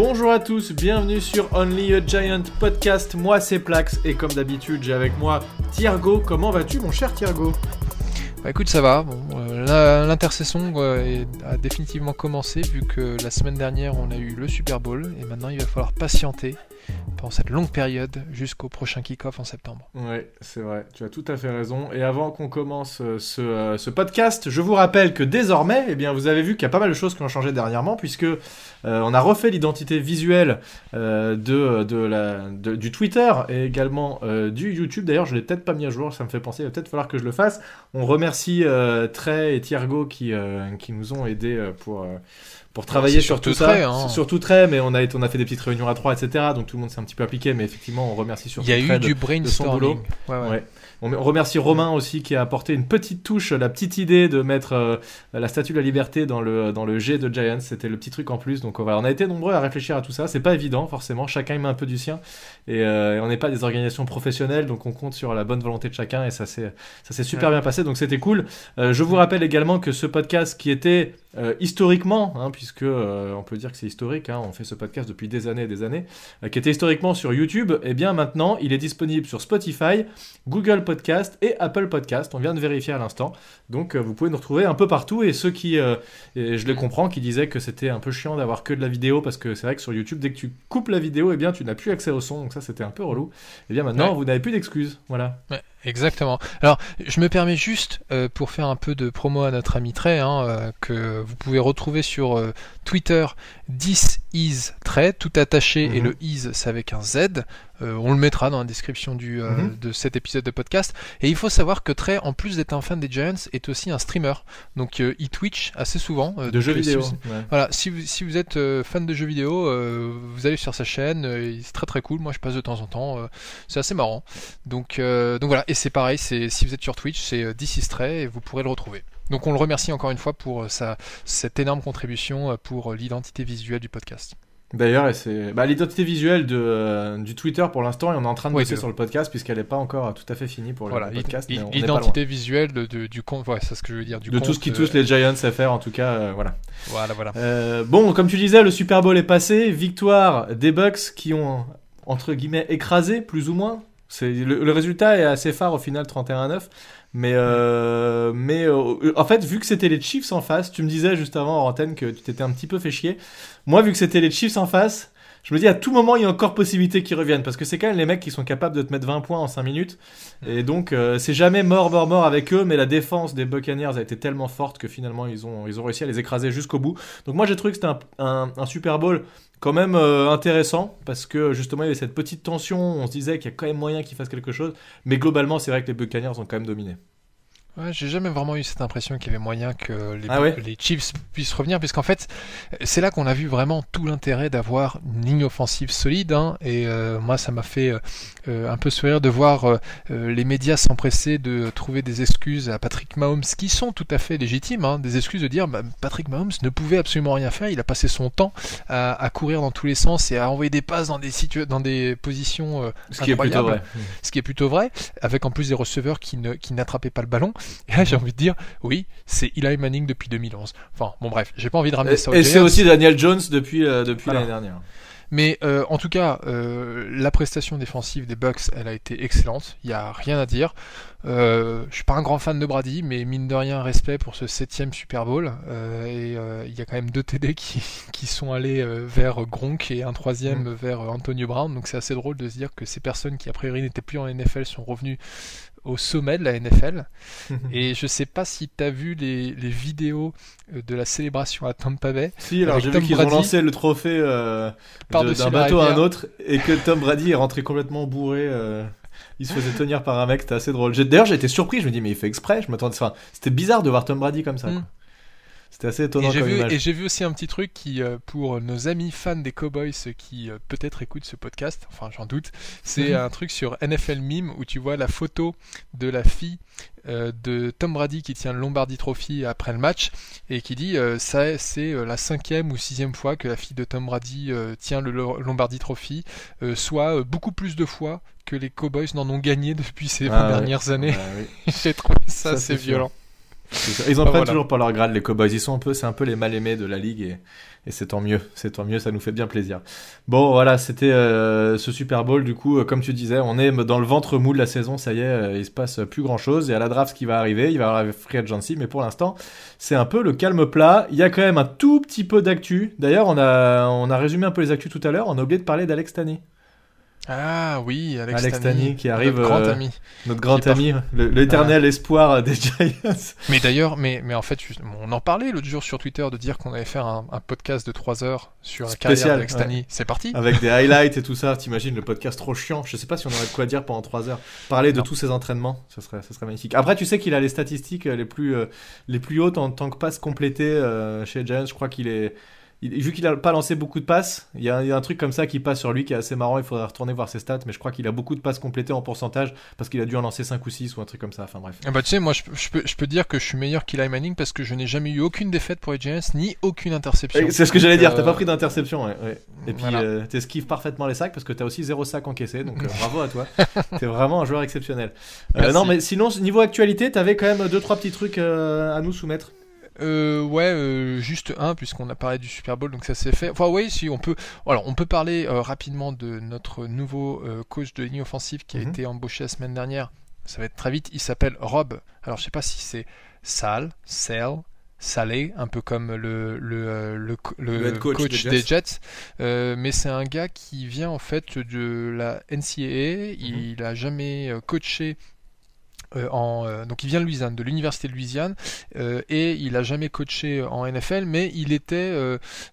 Bonjour à tous, bienvenue sur Only a Giant Podcast. Moi c'est Plax et comme d'habitude j'ai avec moi Thiergo. Comment vas-tu mon cher Thiergo? Bah écoute, ça va. Bon, euh, L'intercession euh, a définitivement commencé vu que la semaine dernière on a eu le Super Bowl et maintenant il va falloir patienter pendant cette longue période jusqu'au prochain kick-off en septembre. Oui, c'est vrai, tu as tout à fait raison. Et avant qu'on commence euh, ce, ce, podcast, je vous rappelle que désormais, eh bien, vous avez vu qu'il y a pas mal de choses qui ont changé dernièrement, puisque euh, on a refait l'identité visuelle euh, de, de, la, du Twitter et également du YouTube. D'ailleurs, je l'ai peut-être pas mis à jour, ça me fait penser, il va peut-être falloir que je le fasse. On remercie Trey et Thiergo qui, qui nous ont aidés pour pour travailler sur tout ça. Hein. Surtout très, mais on a, on a fait des petites réunions à trois, etc. Donc tout le monde s'est un petit peu appliqué, mais effectivement, on remercie surtout. Il y a eu du brainstorming. Ouais, ouais. On remercie Romain aussi qui a apporté une petite touche, la petite idée de mettre euh, la statue de la liberté dans le, dans le G de Giants. C'était le petit truc en plus. Donc on a été nombreux à réfléchir à tout ça. C'est pas évident forcément. Chacun y met un peu du sien. Et, euh, on n'est pas des organisations professionnelles, donc on compte sur la bonne volonté de chacun. Et ça s'est super bien passé. Donc c'était cool. Euh, je vous rappelle également que ce podcast qui était historiquement, hein, puisque on peut dire que c'est historique, hein, on fait ce podcast depuis des années et des années, qui était historiquement sur YouTube, et eh bien maintenant il est disponible sur Spotify, Google Podcast et Apple Podcast. On vient de vérifier à l'instant. Donc euh, vous pouvez nous retrouver un peu partout. Et ceux qui, euh, je les comprends, qui disaient que c'était un peu chiant d'avoir que de la vidéo parce que c'est vrai que sur YouTube, dès que tu coupes la vidéo, et eh bien tu n'as plus accès au son. Donc ça c'était un peu relou. Et eh bien maintenant, vous n'avez plus d'excuses. Voilà. Exactement. Alors, je me permets juste, euh, pour faire un peu de promo à notre ami Trey, hein, euh, que vous pouvez retrouver sur euh, Twitter, 10 is Trey, tout attaché, et mhm. le is, c'est avec un Z. on le mettra dans la description du, mhm. de cet épisode de podcast. Et il faut savoir que Trey, en plus d'être un fan des Giants, est aussi un streamer. Donc, il Twitch assez souvent. de jeux vidéo. Voilà, si vous, si vous êtes fan de jeux vidéo, vous allez sur sa chaîne, c'est très très cool. Moi, je passe de temps en temps. c'est assez marrant. Donc, donc voilà. Et c'est pareil, c'est si vous êtes sur Twitch, c'est euh, Stray et vous pourrez le retrouver. Donc on le remercie encore une fois pour euh, sa, cette énorme contribution euh, pour l'identité visuelle du podcast. D'ailleurs, c'est bah, l'identité visuelle de, du Twitter pour l'instant, et on est en train de bosser sur le podcast puisqu'elle n'est pas encore tout à fait finie pour le podcast. L'identité visuelle de, du compte, ouais, c'est ce que je veux dire. Du de tout ce qui touche les Giants à faire, en tout cas, voilà. Voilà, voilà. bon, comme tu disais, le Super Bowl est passé, victoire des Bucks qui ont entre guillemets écrasé, plus ou moins, le, résultat est assez phare au final 31-9. Mais, euh, mais euh, en fait, vu que c'était les Chiefs en face, tu me disais juste avant en antenne que tu t'étais un petit peu fait chier. Moi, vu que c'était les Chiefs en face, je me dis à tout moment il y a encore possibilité qu'ils reviennent. Parce que c'est quand même les mecs qui sont capables de te mettre 20 points en 5 minutes. Et donc euh, c'est jamais mort mort mort avec eux. Mais la défense des Buccaneers a été tellement forte que finalement ils ont, ils ont réussi à les écraser jusqu'au bout. Donc moi j'ai trouvé que c'était un, un, Super Bowl quand même euh, intéressant. Parce que justement il y avait cette petite tension. On se disait qu'il y a quand même moyen qu'ils fassent quelque chose. Mais globalement c'est vrai que les Buccaneers ont quand même dominé Ouais, j'ai jamais vraiment eu cette impression qu'il y avait moyen que les, ah les Chiefs puissent revenir, puisqu'en fait, c'est là qu'on a vu vraiment tout l'intérêt d'avoir une ligne offensive solide. Hein, et euh, moi, ça m'a fait euh, un peu sourire de voir euh, les médias s'empresser de trouver des excuses à Patrick Mahomes, qui sont tout à fait légitimes, hein, des excuses de dire bah, Patrick Mahomes ne pouvait absolument rien faire, il a passé son temps à, à courir dans tous les sens et à envoyer des passes dans des, dans des positions ce qui est plutôt vrai. ce qui est plutôt vrai, avec en plus des receveurs qui n'attrapaient qui pas le ballon. Et là, j'ai envie de dire, oui, c'est Eli Manning depuis 2011. Enfin, bon, bref, j'ai pas envie de ramener ça au Et c'est aussi Daniel Jones depuis, euh, depuis l'année dernière. Mais euh, en tout cas, euh, la prestation défensive des Bucks, elle a été excellente. Il n'y a rien à dire. Euh, je suis pas un grand fan de Brady, mais mine de rien, respect pour ce septième Super Bowl. et il y a quand même deux TD qui, qui sont allés vers Gronk et un troisième mm. vers Antonio Brown. Donc c'est assez drôle de se dire que ces personnes qui a priori n'étaient plus en NFL sont revenues au sommet de la NFL. et je sais pas si tu as vu les, les, vidéos euh, de la célébration à Tampa Bay. Si, alors j'ai vu qu'ils ont lancé le trophée euh, d'un bateau à un autre et que Tom Brady est rentré complètement bourré. Il se faisait tenir par un mec, c'était assez drôle. D'ailleurs, j'ai été surpris, je me dis, mais il fait exprès. Je m'attendais. Enfin, c'était bizarre de voir Tom Brady comme ça. Mm. C'était assez étonnant. Et j'ai vu, aussi un petit truc qui, euh, pour nos amis fans des Cowboys qui euh, peut-être écoutent ce podcast, enfin j'en doute, c'est mhm. un truc sur NFL Meme où tu vois la photo de la fille euh, de Tom Brady qui tient le Lombardi Trophy après le match et qui dit ça c'est la cinquième ou sixième fois que la fille de Tom Brady tient le Lombardi Trophy, soit beaucoup plus de fois que les Cowboys n'en ont gagné depuis ces 20 ah dernières années. J'ai trouvé ça, assez violent. Ils en prennent toujours pour leur grade, les Cowboys. Ils sont un peu, c'est un peu les mal aimés de la ligue et, et c'est tant mieux. C'est tant mieux, ça nous fait bien plaisir. Bon, voilà, c'était euh, ce Super Bowl. Du coup, euh, comme tu disais, on est dans le ventre mou de la saison. Ça y est, euh, il se passe plus grand chose. Et à la draft, ce qui va arriver, il va y avoir la free agency. Mais pour l'instant, c'est un peu le calme plat. Il y a quand même un tout petit peu d'actu. D'ailleurs, on a, on a résumé un peu les actus tout à l'heure. On a oublié de parler d'Alex Tani. Ah oui, Alex, Alex Tani, qui arrive, notre grand euh, ami. notre grand ami, l'éternel espoir des Giants. Mais d'ailleurs, mais, mais en fait, on en parlait l'autre jour sur Twitter de dire qu'on allait faire un, un podcast de 3 heures sur la Spécial, carrière d'Alex Tani. C'est parti Avec des highlights et tout ça, t'imagines le podcast trop chiant. Je sais pas si on aurait de quoi dire pendant 3 heures. Parler de tous ses entraînements, ce serait, ce serait magnifique. Après, tu sais qu'il a les statistiques euh, les plus, euh, les plus hautes en tant que passe complétée chez les Giants. Je crois qu'il est. il- vu qu'il a pas lancé beaucoup de passes, il y, a, il y a un truc comme ça qui passe sur lui qui est assez marrant. Il faudrait retourner voir ses stats, mais je crois qu'il a beaucoup de passes complétées en pourcentage parce qu'il a dû en lancer 5 ou 6 ou un truc comme ça. Enfin bref. Ah bah tu sais, moi je, je peux, je peux dire que je suis meilleur qu'Eli Manning parce que je n'ai jamais eu aucune défaite pour Giants ni aucune interception. C'est ce que j'allais dire, euh, t'as pas pris d'interception. ouais, ouais. Et puis Voilà. euh, t'esquives parfaitement les sacs parce que t'as aussi zéro sac encaissé, donc euh, bravo à toi. T'es vraiment un joueur exceptionnel. Euh, non, mais sinon, niveau actualité, t'avais quand même deux trois petits trucs euh, à nous soumettre. Euh, ouais, euh, juste un, puisqu'on a parlé du Super Bowl, donc ça s'est fait. Enfin, oui, si, on peut, alors, on peut parler euh, rapidement de notre nouveau euh, coach de ligne offensive qui a Mhm. été embauché la semaine dernière. Ça va être très vite. Il s'appelle Rob. Alors, je sais pas si c'est Sal, Sal, Salé, un peu comme le, le, le, co- le Le head coach des des Jets. Euh, mais c'est un gars qui vient en fait de la NCAA. Mhm. Il a jamais coaché. Euh, en, euh, donc il vient de Louisiane, de l'université de Louisiane, euh, et il a jamais coaché en NFL, mais il était,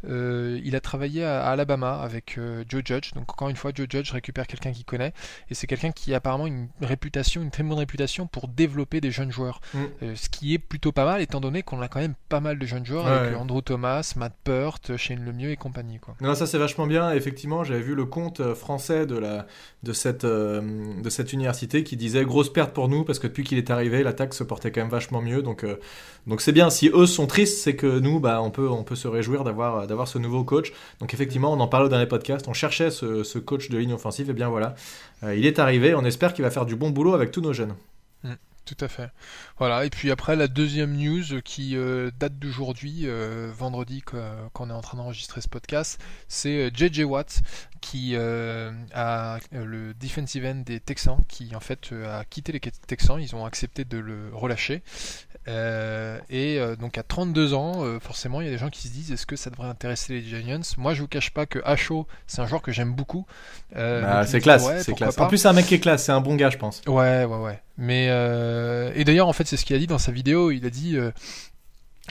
il a travaillé à, à Alabama avec Joe Judge. Donc encore une fois, Joe Judge récupère quelqu'un qu'il connaît, et c'est quelqu'un qui a apparemment une réputation, une très bonne réputation pour développer des jeunes joueurs, Mm. Ce qui est plutôt pas mal, étant donné qu'on a quand même pas mal de jeunes joueurs Ouais, avec ouais. Andrew Thomas, Matt Peart, Shane Lemieux et compagnie. Quoi. Non, ça c'est vachement bien. Effectivement, j'avais vu le compte français de la de cette de cette université qui disait grosse perte pour nous parce que depuis qu'il est arrivé, l'attaque se portait quand même vachement mieux. Donc euh, donc c'est bien. Si eux sont tristes, c'est que nous, bah, on peut on peut se réjouir d'avoir d'avoir ce nouveau coach. Donc effectivement, on en parlait dans les podcasts. On cherchait ce, ce coach de ligne offensive et bien voilà, Euh, il est arrivé. On espère qu'il va faire du bon boulot avec tous nos jeunes. Tout à fait. Voilà, et puis après la deuxième news qui euh, date d'aujourd'hui, euh, vendredi qu'on est en train d'enregistrer ce podcast, c'est euh, JJ Watt qui euh, a euh, le defensive end des Texans qui en fait euh, a quitté les Texans, ils ont accepté de le relâcher. Euh, et euh, donc à 32 ans, euh, forcément, il y a des gens qui se disent est-ce que ça devrait intéresser les Giants Moi, je vous cache pas que Acho, c'est un joueur que j'aime beaucoup. Bah, c'est classe, ouais, c'est classe. pas. En plus, c'est un mec qui est classe. C'est un bon gars, je pense. Ouais, ouais, ouais. Mais et d'ailleurs, en fait, c'est ce qu'il a dit dans sa vidéo. Il a dit,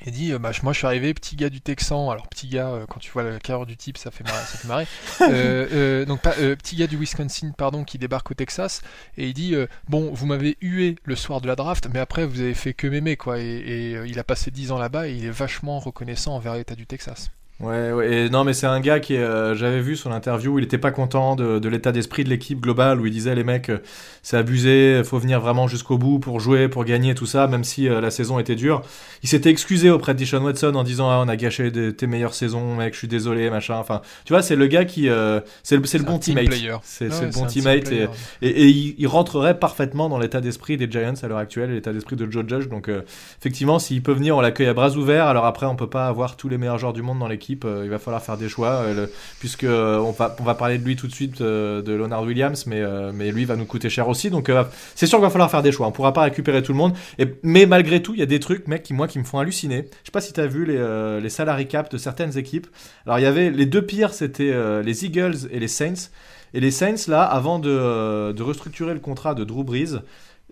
il dit, euh, bah, moi, je suis arrivé, petit gars du Texan. Alors, petit gars, euh, quand tu vois la carrière du type, ça fait marrer. Ça fait marrer. Euh, euh, donc, euh, petit gars du Wisconsin, pardon, qui débarque au Texas. Et il dit, bon, vous m'avez hué le soir de la draft, mais après, vous avez fait que m'aimer, quoi. Et, et, il a passé 10 ans là-bas, et il est vachement reconnaissant envers l'État du Texas. Ouais, ouais, et non, mais c'est un gars qui, euh, j'avais vu son interview, il était pas content de, de l'état d'esprit de l'équipe globale, où il disait les mecs, euh, c'est abusé, faut venir vraiment jusqu'au bout pour jouer, pour gagner, tout ça, même si euh, la saison était dure. Il s'était excusé auprès de Deshaun Watson en disant, ah, on a gâché des- tes meilleures saisons, mec, je suis désolé, machin. Enfin, tu vois, c'est le gars qui, euh, c'est le, c'est le bon teammate. player. C'est Ouais, c'est le bon teammate et, player. et, et il, il rentrerait parfaitement dans l'état d'esprit des Giants à l'heure actuelle, et l'état d'esprit de Joe Judge. Donc, euh, effectivement, s'il peut venir, on l'accueille à bras ouverts. Alors après, on peut pas avoir tous les meilleurs joueurs du monde dans l'équipe. Euh, il va falloir faire des choix, euh, puisque euh, on va, on va parler de lui tout de suite, de Leonard Williams, mais, mais lui va nous coûter cher aussi. Donc, c'est sûr qu'il va falloir faire des choix. On pourra pas récupérer tout le monde. Mais malgré tout, il y a des trucs, mec, qui moi, qui me font halluciner. Je sais pas si tu as vu les, les salary cap de certaines équipes. Alors, il y avait les deux pires, c'était les Eagles et les Saints. Et les Saints, là, avant de, de restructurer le contrat de Drew Brees,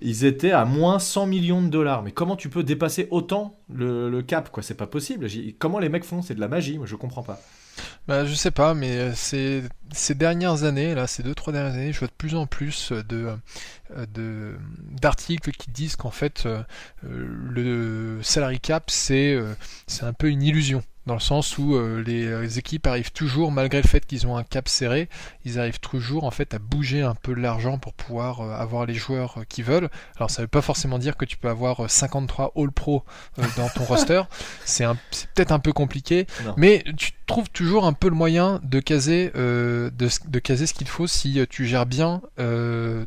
ils étaient à moins 100 millions de dollars. Mais comment tu peux dépasser autant le, cap quoi? C'est pas possible. Comment les mecs font? C'est de la magie. Moi, je comprends pas. Bah, je sais pas, mais euh, ces, ces dernières années, là, ces deux trois dernières années, je vois de plus en plus de euh, de d'articles qui disent qu'en fait euh, euh, le salary cap c'est euh, c'est un peu une illusion dans le sens où euh, les, équipes arrivent toujours, malgré le fait qu'ils ont un cap serré, ils arrivent toujours en fait à bouger un peu l'argent pour pouvoir euh, avoir les joueurs euh, qu'ils veulent. Alors ça veut pas forcément dire que tu peux avoir euh, 53 All Pro euh, dans ton roster, c'est un- c'est peut-être un peu compliqué, Non. mais tu trouves toujours un peu le moyen de caser, euh, de, de caser ce qu'il faut si euh, tu gères bien euh,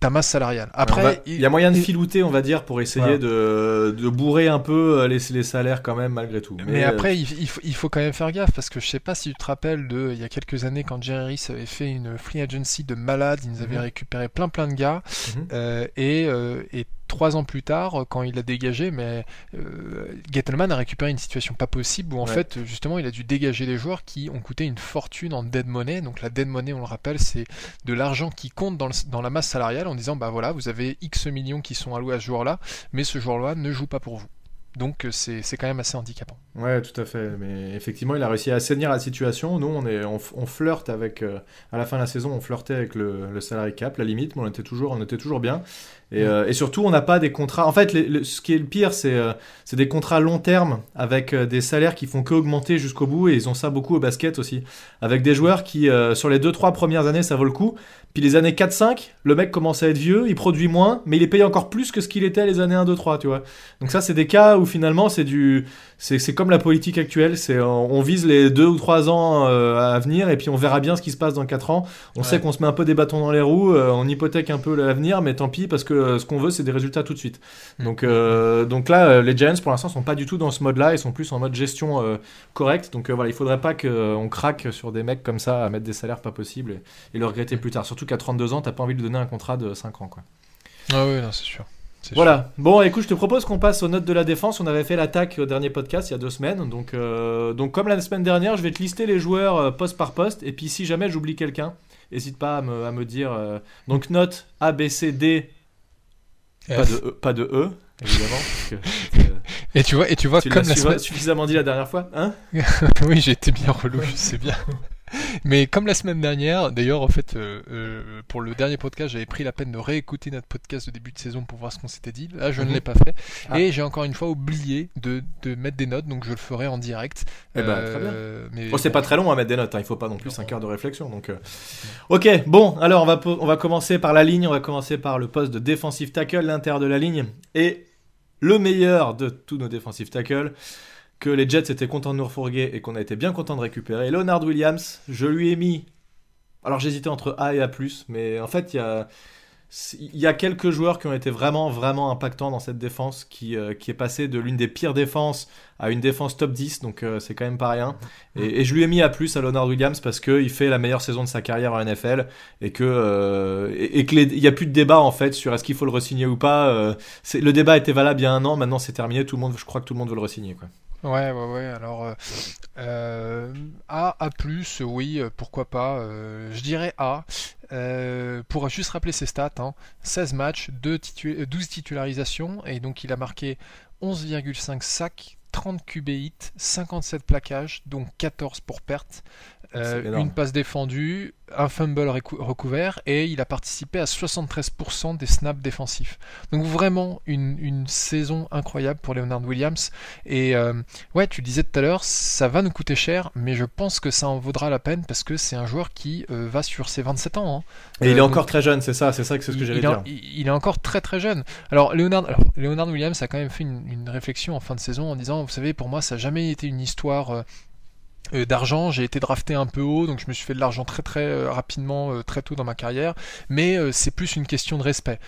ta masse salariale. Après, il y a moyen de filouter, on va dire, pour essayer de, de, bourrer un peu les, les, salaires quand même malgré tout. Mais, après, il, faut, il, faut, quand même faire gaffe parce que je sais pas si tu te rappelles de il y a quelques années quand Jerry avait fait une free agency de malade, il nous avait mhm. récupéré plein plein de gars mhm. et, et trois ans plus tard, quand il a dégagé, mais euh, Gettleman a récupéré une situation pas possible où en fait justement il a dû dégager des joueurs qui ont coûté une fortune en dead money. Donc la dead money, on le rappelle, c'est de l'argent qui compte dans, dans, la masse salariale en disant bah voilà, vous avez X millions qui sont alloués à ce joueur-là, mais ce joueur-là ne joue pas pour vous. Donc euh, c'est quand même assez handicapant. Ouais, tout à fait. Mais effectivement, il a réussi à assainir la situation. Nous, on, est, on, flirte avec. Euh, à la fin de la saison, on flirtait avec le, le salary cap, la limite, mais on était toujours, on était toujours bien. Et, euh, et, surtout, on n'a pas des contrats. En fait, ce qui est le pire, c'est euh, des contrats long terme avec des salaires qui font qu'augmenter jusqu'au bout. Et ils ont ça beaucoup au basket aussi. Avec des joueurs qui, sur les 2-3 premières années, ça vaut le coup. Puis les années 4-5, le mec commence à être vieux, il produit moins, mais il est payé encore plus que ce qu'il était les années 1-2-3, tu vois. Donc ça, c'est des cas où finalement, c'est du c'est comme la politique actuelle, c'est on vise les deux ou trois ans euh, à venir et puis on verra bien ce qui se passe dans quatre ans. On sait qu'on se met un peu des bâtons dans les roues, euh, on hypothèque un peu l'avenir, mais tant pis parce que euh, ce qu'on veut c'est des résultats tout de suite. Mm. Donc donc là les Giants pour l'instant sont pas du tout dans ce mode-là, ils sont plus en mode gestion correcte. Donc voilà, il faudrait pas qu'on craque sur des mecs comme ça à mettre des salaires pas possibles et, le regretter plus tard. Surtout qu'à 32 ans, t'as pas envie de donner un contrat de 5 ans quoi. Ah oui, c'est sûr. Voilà. Bon, écoute, je te propose qu'on passe aux notes de la défense. On avait fait l'attaque au dernier podcast il y a deux semaines. Donc, euh, donc comme la semaine dernière, je vais te lister les joueurs euh, poste par poste. Et puis, si jamais j'oublie quelqu'un, n'hésite pas à me, à me dire. Euh, donc, note A, B, C, D. Pas de, e, pas de E, évidemment. et tu vois, et tu vois comme la semaine... suffisamment dit la dernière fois, hein? Oui, j'ai été bien relou, je sais bien. Mais comme la semaine dernière, d'ailleurs, en fait, euh, euh, pour le dernier podcast, j'avais pris la peine de réécouter notre podcast de début de saison pour voir ce qu'on s'était dit. Là, je ne mhm. l'ai pas fait. Ah. Et j'ai encore une fois oublié de, de, mettre des notes, donc je le ferai en direct. Eh ben, très bien. Euh, mais bon, c'est pas très long à mettre des notes, hein. il faut pas non plus 5 heures de réflexion. Donc, Ok, bon, alors on va, on va commencer par la ligne, on va commencer par le poste de défensif tackle, l'intérieur de la ligne. Et le meilleur de tous nos défensifs tackles que les Jets étaient contents de nous refourguer et qu'on a été bien content de récupérer. Leonard Williams, je lui ai mis. Alors j'hésitais entre A et A, mais en fait, il y a. Quelques joueurs qui ont été vraiment, vraiment impactants dans cette défense, qui, euh, qui est passée de l'une des pires défenses à une défense top 10, donc euh, c'est quand même pas rien. Et, je lui ai mis A+, à Leonard Williams, parce qu'il fait la meilleure saison de sa carrière en NFL, et que euh, et, n'y a plus de débat, en fait, sur est-ce qu'il faut le resigner ou pas. le débat était valable il y a un an, maintenant c'est terminé, tout le monde, je crois que tout le monde veut le resigner, quoi. Ouais, ouais, ouais. Alors, euh, euh A, A+, oui, euh, pourquoi pas. Je dirais A. pour juste rappeler ses stats, hein, 16 matchs, 12 titularisations, et donc il a marqué 11,5 sacs, 30 QB hits, 57 plaquages, donc 14 pour perte. Euh, une passe défendue, un fumble recouvert et il a participé à 73% des snaps défensifs. Donc vraiment une, saison incroyable pour Leonard Williams. Et euh, ouais, tu disais tout à l'heure, ça va nous coûter cher, mais je pense que ça en vaudra la peine parce que c'est un joueur qui euh, va sur ses 27 ans. Hein. Et il est encore très jeune, c'est ça, c'est ça que c'est ce que j'allais dire. Il, est encore très très jeune. Alors Leonard, Leonard Williams a quand même fait une, une, réflexion en fin de saison en disant, vous savez, pour moi, ça n'a jamais été une histoire d'argent, j'ai été drafté un peu haut, donc je me suis fait de l'argent très très euh, rapidement, euh, très tôt dans ma carrière, mais c'est plus une question de respect.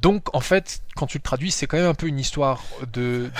Donc, en fait, quand tu le traduis, c'est quand même un peu une histoire de,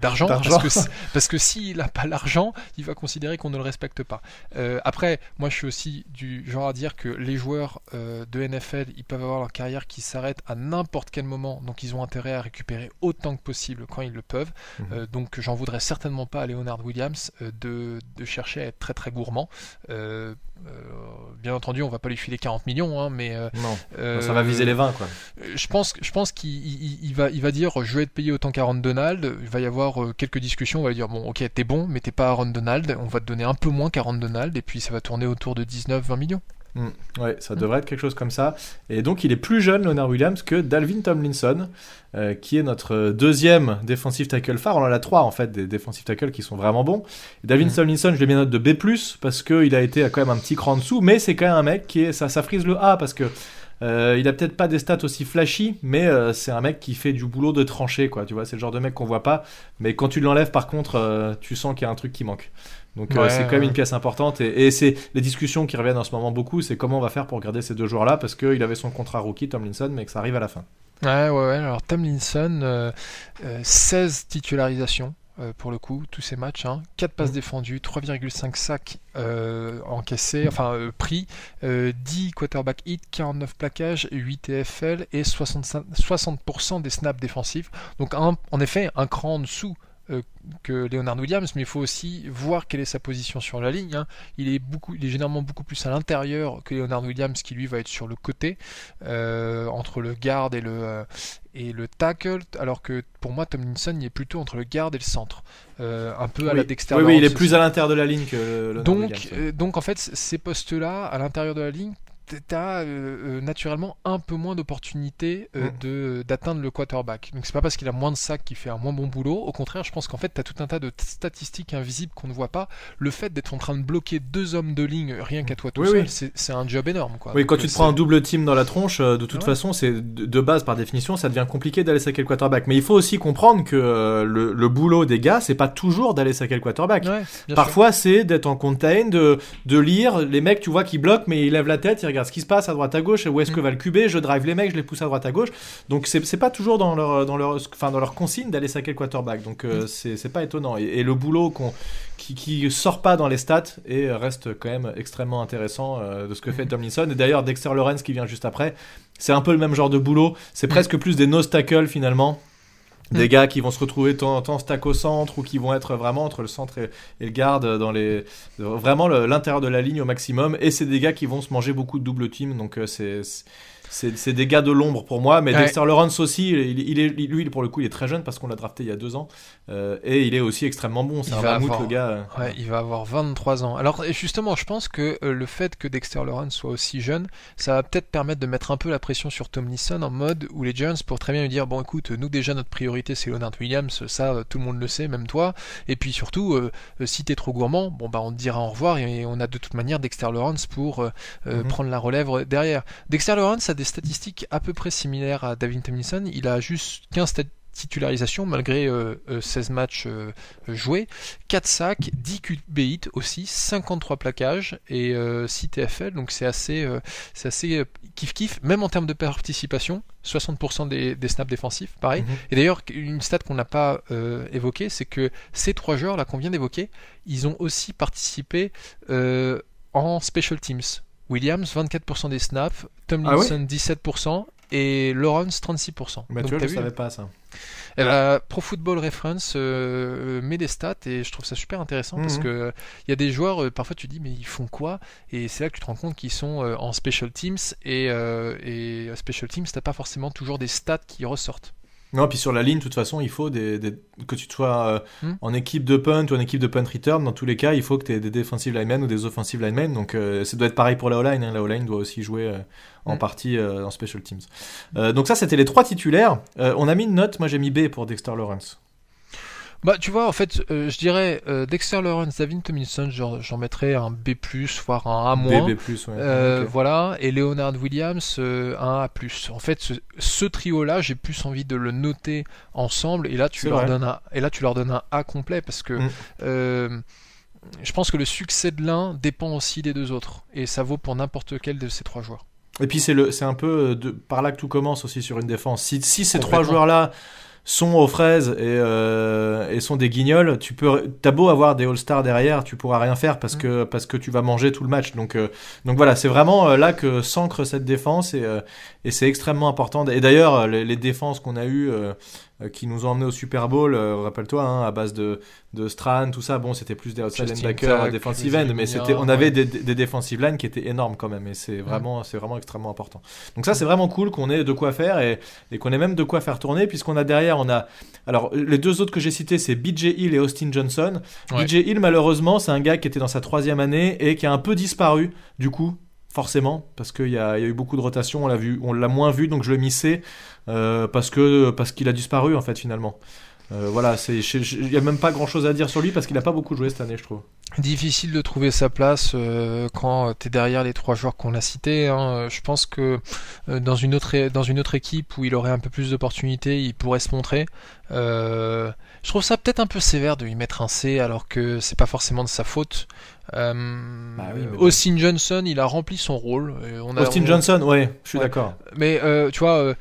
d'argent, parce que, parce que s'il n'a pas l'argent, il va considérer qu'on ne le respecte pas. Euh, après, moi, je suis aussi du genre à dire que les joueurs euh, de NFL, ils peuvent avoir leur carrière qui s'arrête à n'importe quel moment, donc ils ont intérêt à récupérer autant que possible quand ils le peuvent. Mhm. Euh, donc, j'en voudrais certainement pas à Leonard Williams de, de, chercher à être très très gourmand. bien entendu, on va pas lui filer 40 millions, hein, mais non, ça va viser les 20, quoi je pense, je pense qu'il va, il va dire je vais être payé autant qu'Aaron Donald. Il va y avoir euh, quelques discussions. On va dire bon, ok, t'es bon, mais t'es pas Aaron Donald. On va te donner un peu moins qu'Aaron Donald, et puis ça va tourner autour de 19-20 millions. Mm. ouais, ça devrait être quelque chose comme ça. Et donc, il est plus jeune, Leonard Williams, que Dalvin Tomlinson, euh, qui est notre deuxième défensif tackle phare. On en a trois, en fait, des défensifs tackles qui sont vraiment bons. Dalvin mm. Tomlinson, je lui ai mis note de B, parce qu'il a été quand même un petit cran en dessous, mais c'est quand même un mec qui est. Ça, ça frise le A, parce que euh, il a peut-être pas des stats aussi flashy, mais euh, c'est un mec qui fait du boulot de tranchée, quoi. Tu vois, c'est le genre de mec qu'on voit pas, mais quand tu l'enlèves, par contre, euh, tu sens qu'il y a un truc qui manque. Donc c'est quand même une pièce importante et, c'est les discussions qui reviennent en ce moment beaucoup, c'est comment on va faire pour garder ces deux joueurs-là parce qu'il avait son contrat rookie Tomlinson mais que ça arrive à la fin. Ouais, ouais, ouais. Alors Tomlinson, 16 titularisations euh, pour le coup, tous ces matchs. Hein. 4 passes mm. défendues, 3,5 sacs euh, encaissés, enfin euh, pris, 10 quarterback hit, 49 plaquages, 8 TFL et 60%, des snaps défensifs. Donc en effet, un cran en dessous euh, que Leonard Williams, mais il faut aussi voir quelle est sa position sur la ligne. Hein. Il, est beaucoup, il est généralement beaucoup plus à l'intérieur que Leonard Williams, qui lui va être sur le côté, euh, entre le et le, euh, et le tackle, alors que pour moi, Tomlinson, il est plutôt entre le guard et le centre. un peu à la Dexter. Oui, oui, il est plus à l'intérieur de la ligne que le donc, donc, en fait, ces postes-là, à l'intérieur de la ligne, tu as euh, euh, naturellement un peu moins d'opportunités euh, mm. de d'atteindre le quarterback. Donc c'est pas parce qu'il a moins de sacs qu'il fait un moins bon boulot. Au contraire, je pense qu'en fait, tu as tout un tas de statistiques invisibles qu'on ne voit pas. Le fait d'être en train de bloquer deux hommes de ligne rien qu'à toi tout seul, c'est un job énorme. Quoi. Oui, quand tu te prends un double team dans la tronche, de toute façon, c'est de, base, par définition, ça devient compliqué d'aller saquer le quarterback. Mais il faut aussi comprendre que le, boulot des gars, c'est pas toujours d'aller saquer le quarterback. Parfois, c'est d'être en contain, de, de lire les mecs, tu vois, qui bloquent, mais ils lèvent la tête, ils regardent ce qui se passe à droite à gauche, où est-ce que mm. va le QB, je drive les mecs, je les pousse à droite à gauche. Donc c'est pas toujours dans leur, dans leur, enfin, dans leur consigne d'aller saquer le quarterback. Donc euh, mm. c'est pas étonnant. Et, le boulot qu'on qui, qui, sort pas dans les stats et reste quand même extrêmement intéressant euh, de ce que fait mm. Tomlinson. Et d'ailleurs, Dexter Lawrence qui vient juste après, c'est un peu le même genre de boulot. C'est presque plus des nose tackles finalement. Des gars qui vont se retrouver en temps stack au centre ou qui vont être vraiment entre le centre et, et le garde dans les vraiment l'intérieur de la ligne au maximum. Et c'est des gars qui vont se manger beaucoup de double team donc euh, c'est c'est des gars de l'ombre pour moi, mais Dexter Lawrence aussi, il, est, lui pour le coup il est très jeune parce qu'on l'a drafté il y a deux ans euh, et il est aussi extrêmement bon. C'est un mammouth le gars. Euh. Ouais, il va avoir 23 ans. Alors justement, je pense que euh, le fait que Dexter Lawrence soit aussi jeune, ça va peut-être permettre de mettre un peu la pression sur Tomlinson en mode où les Giants pour très bien lui dire bon écoute, nous déjà notre priorité c'est Leonard Williams, ça tout le monde le sait, même toi. Et puis surtout, si t'es trop gourmand, bon bah on te dira au revoir et on a de toute manière Dexter Lawrence pour mhm. prendre la relève derrière. Dexter Lawrence a des statistiques à peu près similaires à David Tomlinson. Il a juste 15 titularisations malgré 16 euh, euh, matchs euh, joués, 4 sacs, 10 QB hits aussi, 53 plaquages et 6 TFL, donc c'est assez, c'est assez kiff kiff, même en termes de participation, 60% des, snaps défensifs, pareil. Mhm. Et d'ailleurs, une stat qu'on n'a pas évoquée, c'est que ces trois joueurs là qu'on vient d'évoquer, ils ont aussi participé en special teams. Williams 24% des snaps, Tomlinson 17% ah et Lawrence 36%. Bah, tu vois, je savais pas ça. Eh ben, Pro Football Reference euh, met des stats et je trouve ça super intéressant parce mhm. que il y a des joueurs, euh, parfois tu dis mais ils font quoi? Et c'est là que tu te rends compte qu'ils sont euh, en special teams et, et special teams t'as pas forcément toujours des stats qui ressortent. Non, puis sur la ligne, de toute façon, il faut des, que tu sois euh, hmm. en équipe de punt ou en équipe de punt return. Dans tous les cas, il faut que tu aies des defensive linemen ou des offensive linemen. Donc, euh, ça doit être pareil pour la O-line. Hein. La O-line doit aussi jouer euh, en hmm. partie en special teams. donc, ça, c'était les trois titulaires. on a mis une note. Moi, j'ai mis B pour Dexter Lawrence. Bah, tu vois, en fait, euh, je dirais euh, Dexter Lawrence, David Tomlinson, j'en mettrais un B+, voire un A-. B, B+, ouais. Euh, voilà, et Leonard Williams, un A+. En fait, ce, trio-là, j'ai plus envie de le noter ensemble, et là, tu, leur donnes un, et là, tu leur donnes un A complet, parce que mm. je pense que le succès de l'un dépend aussi des deux autres, et ça vaut pour n'importe quel de ces trois joueurs. Et puis, c'est un peu de, par là que tout commence aussi sur une défense. Si, si ces trois joueurs-là sont aux fraises et, euh, et sont des guignols, tu peux, t'as beau avoir des All-Stars derrière, tu pourras rien faire parce mm. que, parce que tu vas manger tout le match. Donc, euh, donc voilà, c'est vraiment euh, là que s'ancre cette défense et, et c'est extrêmement important. Et d'ailleurs, les, les défenses qu'on a eues qui nous ont emmené au Super Bowl, euh, rappelle-toi, hein, à base de, de Stran, tout ça. Bon, c'était plus des outside linebackers, defensive end, mais c'était, on avait des, des defensive line qui étaient énormes quand même, et c'est vraiment, c'est vraiment extrêmement important. Donc ça, c'est vraiment cool qu'on ait de quoi faire et, et qu'on ait même de quoi faire tourner, puisqu'on a derrière, on a, alors les deux autres que j'ai cités, c'est BJ Hill et Austin Johnson. BJ Hill, malheureusement, c'est un gars qui était dans sa troisième année et qui a un peu disparu, du coup, forcément, parce qu'il y, y, a eu beaucoup de rotation, on l'a moins vu, donc je l'ai mis C, euh, parce parce qu'il a disparu en fait finalement. Voilà, il n'y a même pas grand chose à dire sur lui parce qu'il n'a pas beaucoup joué cette année, je trouve. Difficile de trouver sa place quand tu es derrière les trois joueurs qu'on a cités. Hein. Je pense que dans, une autre, dans une autre équipe où il aurait un peu plus d'opportunités, il pourrait se montrer. je trouve ça peut-être un peu sévère de lui mettre un C alors que c'est pas forcément de sa faute. Euh, bah Austin Johnson, il a rempli son rôle. On a, Austin Johnson, ouais, je suis d'accord. Mais euh, tu vois, euh,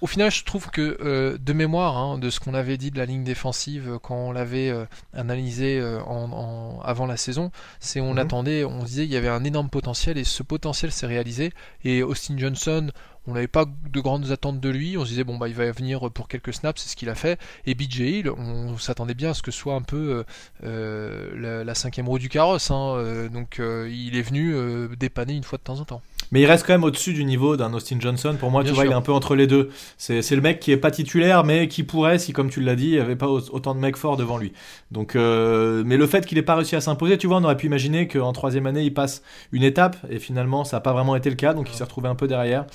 au final, je trouve que de mémoire, hein, de ce qu'on avait dit de la ligne défensive quand on l'avait analysé en, avant la saison, c'est on mhm. attendait, on disait il y avait un énorme potentiel et ce potentiel s'est réalisé. Et Austin Johnson, on n'avait pas de grandes attentes de lui. On se disait bon bah il va venir pour quelques snaps, c'est ce qu'il a fait. Et BJ Hill, on s'attendait bien à ce que ce soit un peu euh, euh, la, cinquième roue du carrosse. Hein. Euh, donc il est venu dépanner une fois de temps en temps. Mais il reste quand même au-dessus du niveau d'un Austin Johnson. Pour moi, tu vois, il est un peu entre les deux. C'est le mec qui est pas titulaire, mais qui pourrait, si comme tu l'as dit, il n'y avait pas autant de mecs forts devant lui. Donc, mais le fait qu'il n'ait pas réussi à s'imposer, tu vois, on aurait pu imaginer qu'en troisième année, il passe une étape, et finalement, ça n'a pas vraiment été le cas, donc il s'est retrouvé un peu derrière.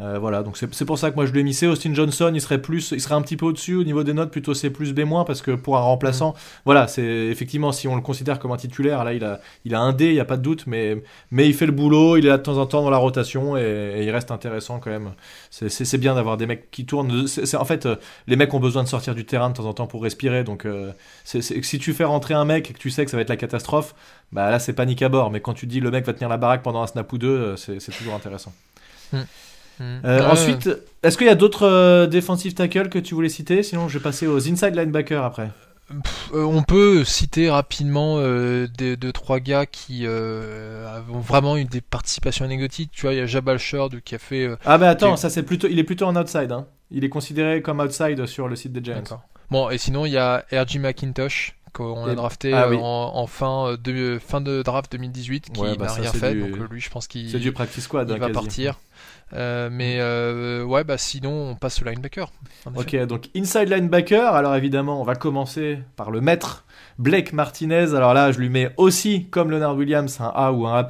Euh, voilà, donc c'est pour ça que moi je l'ai mis Austin Johnson, il serait plus, il serait un petit peu au-dessus au niveau des notes, plutôt C plus B moins parce que pour un remplaçant, mm. voilà, c'est effectivement si on le considère comme un titulaire, là il a, il a un D, il y a pas de doute, mais mais il fait le boulot, il est là de temps en temps dans la rotation et, il reste intéressant quand même. C'est bien d'avoir des mecs qui tournent. C'est en fait, euh, les mecs ont besoin de sortir du terrain de temps en temps pour respirer, donc euh, si tu fais rentrer un mec et que tu sais que ça va être la catastrophe, bah là c'est panique à bord. Mais quand tu dis le mec va tenir la baraque pendant un snap ou deux, c'est toujours intéressant. Mm. Mm. Euh, ensuite, est-ce qu'il y a d'autres euh, defensive tackles que tu voulais citer? Sinon, je vais passer aux inside linebackers après. Euh, on peut citer rapidement deux, deux, trois gars qui ont vraiment eu des participations anecdotiques. Tu vois, il y a Jabal Shard qui a fait. ah, mais attends, ça c'est plutôt, il est plutôt en outside. Hein. Il est considéré comme outside sur le site des Giants. Bon, et sinon, il y a R.J. McIntosh qu'on a drafté ah en, fin, de, fin de draft 2018 qui bah n'a rien fait. Donc lui, je pense qu'il. C'est du practice squad. Il hein, va partir. Euh, mais euh, ouais, bah sinon on passe au linebacker. Ok, donc inside linebacker. Alors évidemment, on va commencer par le maître Blake Martinez. Alors là, je lui mets aussi, comme Leonard Williams, un A ou un A+.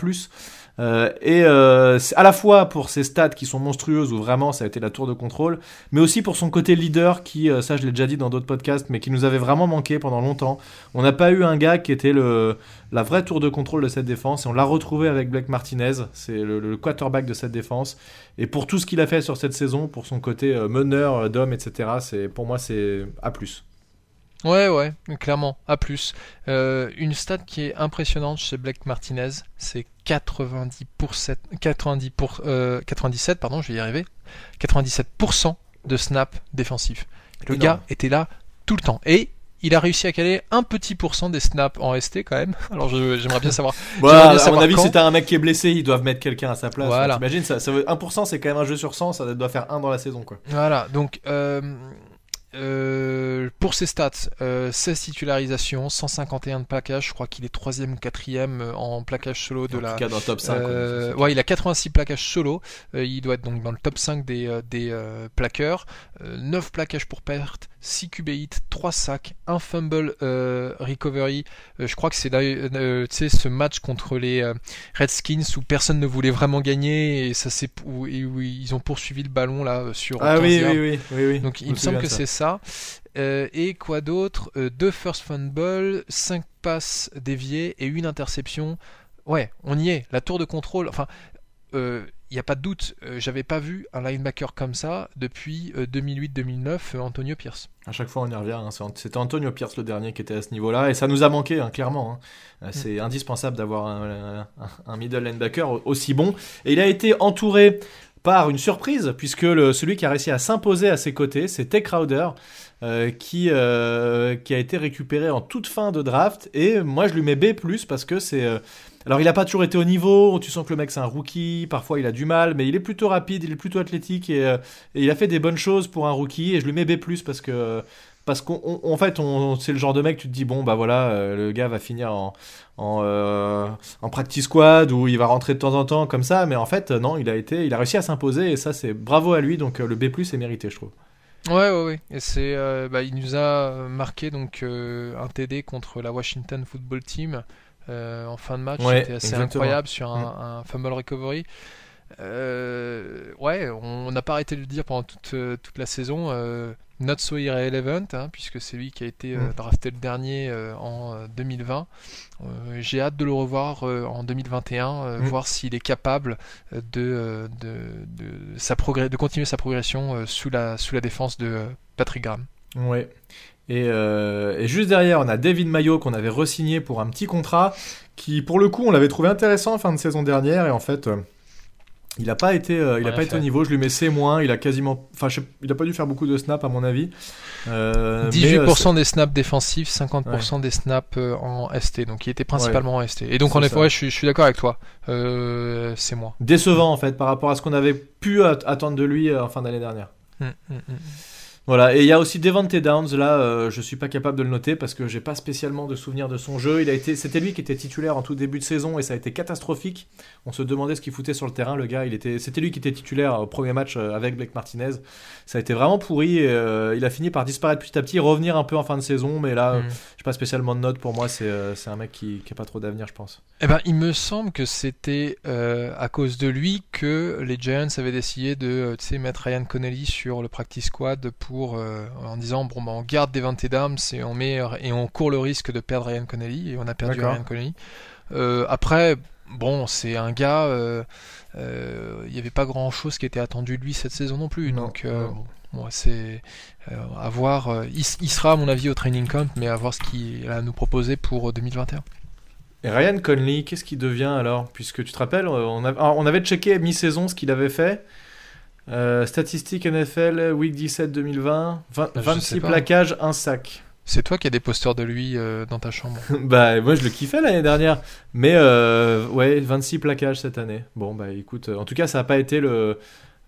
Euh, et euh, à la fois pour ses stats qui sont monstrueuses, où vraiment ça a été la tour de contrôle, mais aussi pour son côté leader qui, euh, ça je l'ai déjà dit dans d'autres podcasts, mais qui nous avait vraiment manqué pendant longtemps. On n'a pas eu un gars qui était le, la vraie tour de contrôle de cette défense, et on l'a retrouvé avec Blake Martinez, c'est le, quarterback de cette défense. Et pour tout ce qu'il a fait sur cette saison, pour son côté meneur d'hommes, etc., pour moi c'est A+. Ouais, ouais, clairement, à plus. Euh, une stat qui est impressionnante chez Blake Martinez, c'est 90 90 97, pardon, je vais y arriver, 97% de snap défensif. Le gars était là tout le temps. Et il a réussi à caler un petit pourcent des snaps en ST quand même. Alors j'aimerais bien savoir. Voilà, à mon avis, c'était un mec qui est blessé, ils doivent mettre quelqu'un à sa place. Voilà. T'imagines, ça, ça 1%, c'est quand même un jeu sur 100, ça doit faire 1 dans la saison. Quoi. Voilà, donc euh, euh, pour ses stats, euh, 16 titularisations, 151 de plaquage, je crois qu'il est 3ème ou 4ème euh, en plaquage solo de en la. Tout cas dans le top 5. Euh, ouais, il a 86 plaquages solo, euh, il doit être donc dans le top 5 des, des plaqueurs, 9 plaquages pour perte, 6 QB 3 sacs, 1 fumble euh, recovery. Euh, je crois que c'est euh, ce match contre les Redskins où personne ne voulait vraiment gagner et ça c'est où, ils ont poursuivi le ballon là sur. Ah oui, oui, oui, oui, Donc il me semble que c'est ça. Et quoi d'autre? 2 first fumble, 5 passes déviées et une interception. Ouais, on y est. La tour de contrôle. Enfin, il n'y a pas de doute, euh, j'avais pas vu un linebacker comme ça depuis 2008-2009, euh, euh, Antonio Pierce. À chaque fois, on y revient. Hein. C'était Antonio Pierce le dernier qui était à ce niveau-là, et ça nous a manqué, hein, clairement. Hein. C'est mm. indispensable d'avoir un, middle linebacker aussi bon. Et il a été entouré par une surprise, puisque celui qui a réussi à s'imposer à ses côtés, c'est Tech Crowder. qui, qui a été récupéré en toute fin de draft. Et moi, je lui mets B, parce que c'est alors il n'a pas toujours été au niveau, tu sens que le mec c'est un rookie, parfois il a du mal, mais il est plutôt rapide, il est plutôt athlétique et, euh, il a fait des bonnes choses pour un rookie et je lui mets B+, parce que parce qu'en fait on, c'est le genre de mec tu te dis bon bah voilà euh, le gars va finir en en, euh, en, practice squad ou il va rentrer de temps en temps comme ça mais en fait non il a été il a réussi à s'imposer et ça c'est bravo à lui donc le B+ est mérité je trouve. Ouais, ouais, ouais. Et c'est, bah, il nous a marqué donc un TD contre la Washington Football Team. Euh, en fin de match. C'était assez incroyable sur un, mm. un fumble recovery. Euh, ouais, on n'a pas arrêté de le dire pendant toute, toute la saison. Euh, not so irrelevant, hein, puisque c'est lui qui a été Mm. drafté le dernier en 2020. J'ai hâte de le revoir en 2021, Mm. voir s'il est capable de, de, de, sa de continuer sa progression sous, la, sous la défense de Patrick Graham. Ouais. Et, euh, et, juste derrière, on a David Mayo qu'on avait re-signé pour un petit contrat qui, pour le coup, on l'avait trouvé intéressant en fin de saison dernière. Et en fait, euh, il n'a pas été, euh, il a pas été au niveau. Je lui mets C-. Il a quasiment. Enfin, il n'a pas dû faire beaucoup de snaps, à mon avis. 18% mais, des snaps défensifs, 50% ouais. des snaps en ST. Donc, il était principalement ouais. en ST. Et donc, en effet, ouais, je, suis, je suis d'accord avec toi. c'est moi. Décevant, en fait, par rapport à ce qu'on avait pu attendre de lui en fin d'année dernière. Mmh. Voilà, et il y a aussi Devante Downs, là, euh, je suis pas capable de le noter parce que j'ai pas spécialement de souvenir de son jeu. Il a été, c'était lui qui était titulaire en tout début de saison et ça a été catastrophique. On se demandait ce qu'il foutait sur le terrain, le gars. Il était, c'était lui qui était titulaire au premier match euh, avec Blake Martinez. Ça a été vraiment pourri. Et, euh, il a fini par disparaître petit à petit, revenir un peu en fin de saison, mais là, Mm. j'ai pas spécialement de notes. Pour moi, c'est, un mec qui, qui a pas trop d'avenir, je pense. Eh ben, il me semble que c'était à cause de lui que les Giants avaient décidé de, mettre Ryan Connelly sur le practice squad pour en disant bon bah on garde des 20 d'armes et on met et on court le risque de perdre Ryan Connelly et on a perdu Ryan Connelly. Euh, après bon c'est un gars il euh, n'y avait pas grand chose qui était attendu de lui cette saison non plus non, donc euh, bon, c'est à voir il, il, sera à mon avis au training camp mais à voir ce qu'il a à nous proposer pour 2021. Et Ryan Conley, qu'est-ce qu'il devient alors? Puisque tu te rappelles, on, a, on avait checké mi-saison ce qu'il avait fait. Euh, statistiques NFL, week 17 2020, 20, 26 plaquages, un sac. C'est toi qui as des posters de lui euh, dans ta chambre. bah moi je le kiffais l'année dernière, mais euh, ouais 26 plaquages cette année. Bon bah écoute, en tout cas ça n'a pas été le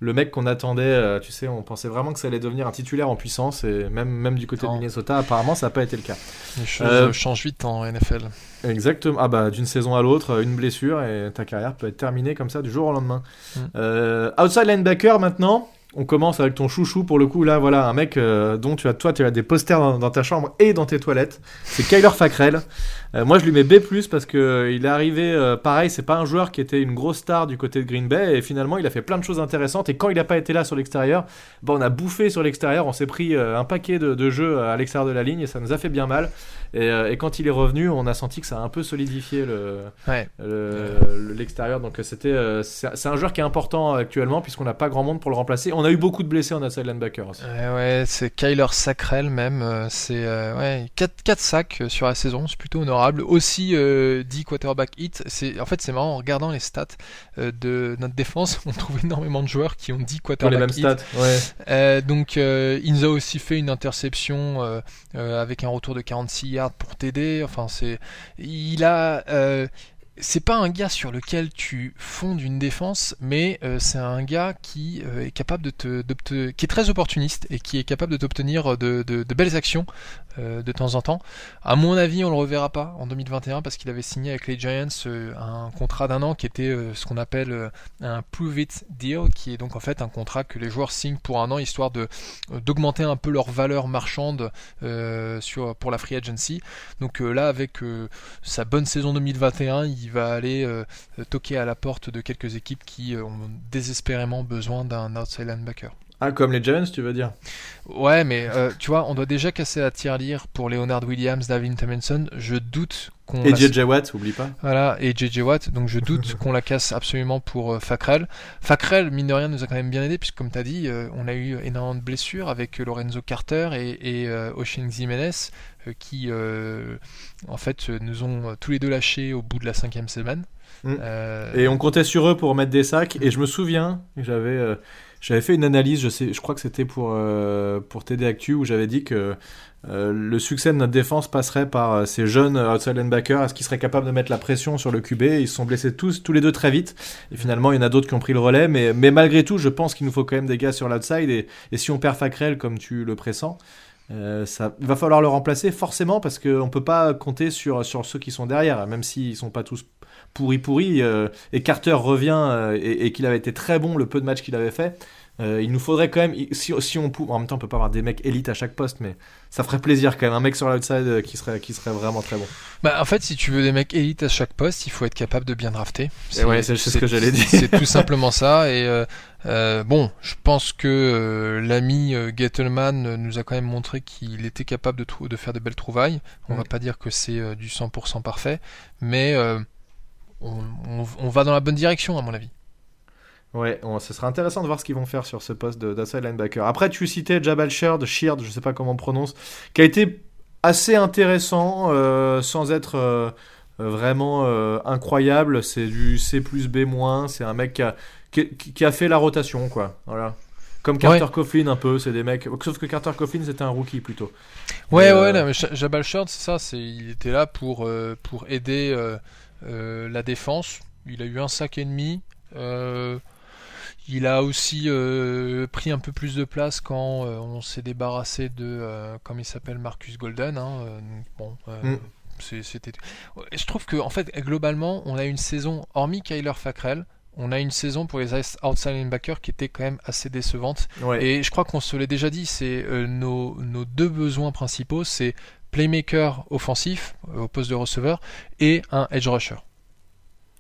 le mec qu'on attendait. Euh, tu sais, on pensait vraiment que ça allait devenir un titulaire en puissance et même même du côté non. de Minnesota, apparemment ça n'a pas été le cas. Les choses changent vite en NFL. Exactement. Ah bah d'une saison à l'autre, une blessure et ta carrière peut être terminée comme ça du jour au lendemain. Mm. Euh, outside linebacker maintenant. On commence avec ton chouchou pour le coup là voilà un mec euh, dont tu as toi tu as des posters dans, dans, ta chambre et dans tes toilettes. C'est Kyler Fackrell. Euh, moi je lui mets B+ parce que il est arrivé euh, pareil, c'est pas un joueur qui était une grosse star du côté de Green Bay et finalement il a fait plein de choses intéressantes et quand il a pas été là sur l'extérieur, bon on a bouffé sur l'extérieur, on s'est pris euh, un paquet de, de jeux à l'extérieur de la ligne et ça nous a fait bien mal. Et, et, quand il est revenu, on a senti que ça a un peu solidifié le, ouais. l'extérieur. Donc c'était c'est un joueur qui est important actuellement puisqu'on n'a pas grand monde pour le remplacer. On a eu beaucoup de blessés en outside linebacker aussi. Ouais, c'est Kyler Sacrel même. C'est euh, ouais, 4, 4 sacs sur la saison, c'est plutôt honorable. Aussi euh, 10 quarterback. C'est en fait c'est marrant en regardant les stats euh, de notre défense, on trouve énormément de joueurs qui ont 10 quarterback les mêmes hits. stats. Ouais. Euh, donc il nous a aussi fait une interception avec un retour de 46 yards pour t'aider. Enfin c'est il a c'est pas un gars sur lequel tu fondes une défense, mais euh, c'est un gars qui euh, est capable de te, qui est très opportuniste et qui est capable de t'obtenir de, belles actions euh, de temps en temps. À mon avis, on le reverra pas en 2021 parce qu'il avait signé avec les Giants un contrat d'un an qui était ce qu'on appelle un prove it deal, qui est donc en fait un contrat que les joueurs signent pour un an histoire de d'augmenter un peu leur valeur marchande sur pour la free agency. Donc là, avec sa bonne saison 2021, il va aller euh, toquer à la porte de quelques équipes qui euh, ont désespérément besoin d'un outside linebacker. Ah, comme les Giants, tu veux dire? Ouais, mais euh, tu vois, on doit déjà casser la tirelire pour Leonard Williams, David Tomlinson. Je doute qu'on. Et JJ Watt, oublie pas. Voilà, et JJ Watt. Donc je doute qu'on la casse absolument pour euh, Fackrell. Fackrell, mine de rien, nous a quand même bien aidé, puisque comme tu as dit, euh, on a eu énormément de blessures avec Lorenzo Carter et, et Oshin Jimenez, qui en fait nous ont tous les deux lâchés au bout de la cinquième semaine. Mm. Et on comptait sur eux pour mettre des sacs. Et je me souviens, j'avais j'avais fait une analyse, je, sais, je crois que c'était pour, euh, pour TD Actu, où j'avais dit que euh, le succès de notre défense passerait par euh, ces jeunes outside linebackers, à ce qu'ils seraient capables de mettre la pression sur le QB. Ils se sont blessés tous, tous les deux très vite. Et finalement, il y en a d'autres qui ont pris le relais. Mais, mais malgré tout, je pense qu'il nous faut quand même des gars sur l'outside. Et, et si on perd Fackrell, comme tu le pressens, euh, ça il va falloir le remplacer forcément parce qu'on ne peut pas compter sur, sur ceux qui sont derrière, même s'ils ne sont pas tous pourris pourris. Euh, et Carter revient euh, et, et qu'il avait été très bon le peu de matchs qu'il avait fait. Il nous faudrait quand même, si, si on peut, en même temps on peut pas avoir des mecs élites à chaque poste, mais ça ferait plaisir quand même, un mec sur l'outside qui serait, qui serait vraiment très bon. Bah, en fait, si tu veux des mecs élites à chaque poste, il faut être capable de bien drafter. C'est ouais, c'est ce que j'allais dire. C'est tout simplement ça. Et euh, bon, je pense que euh, l'ami euh, Gettleman nous a quand même montré qu'il était capable de, de, faire de belles trouvailles. On va pas dire que c'est du 100% parfait, mais on, va dans la bonne direction à mon avis. Ouais, ce sera intéressant de voir ce qu'ils vont faire sur ce poste d'inside linebacker. Après, tu citais Jabal Sheard, Sheard, je sais pas comment on prononce, qui a été assez intéressant sans être vraiment incroyable. C'est du C plus B-, c'est un mec qui a, qui, a fait la rotation, quoi. Voilà. Comme Carter Coughlin un peu, c'est des mecs. Sauf que Carter Coughlin c'était un rookie plutôt. Ouais, ouais, euh, mais Jabal c'est ça, c'est il était là pour euh, pour aider euh, la défense. Il a eu un sac et demi. Il a aussi pris un peu plus de place quand on s'est débarrassé de, comme il s'appelle, Marcus Golden. Hein, bon. Mm. C'était. Je trouve que en fait globalement on a une saison hormis Kyler Fackrell on a une saison pour les outside linebackers qui était quand même assez décevante. Et je crois qu'on se l'est déjà dit, c'est euh, nos, nos, deux besoins principaux, c'est playmaker offensif euh, au poste de receveur et un edge rusher.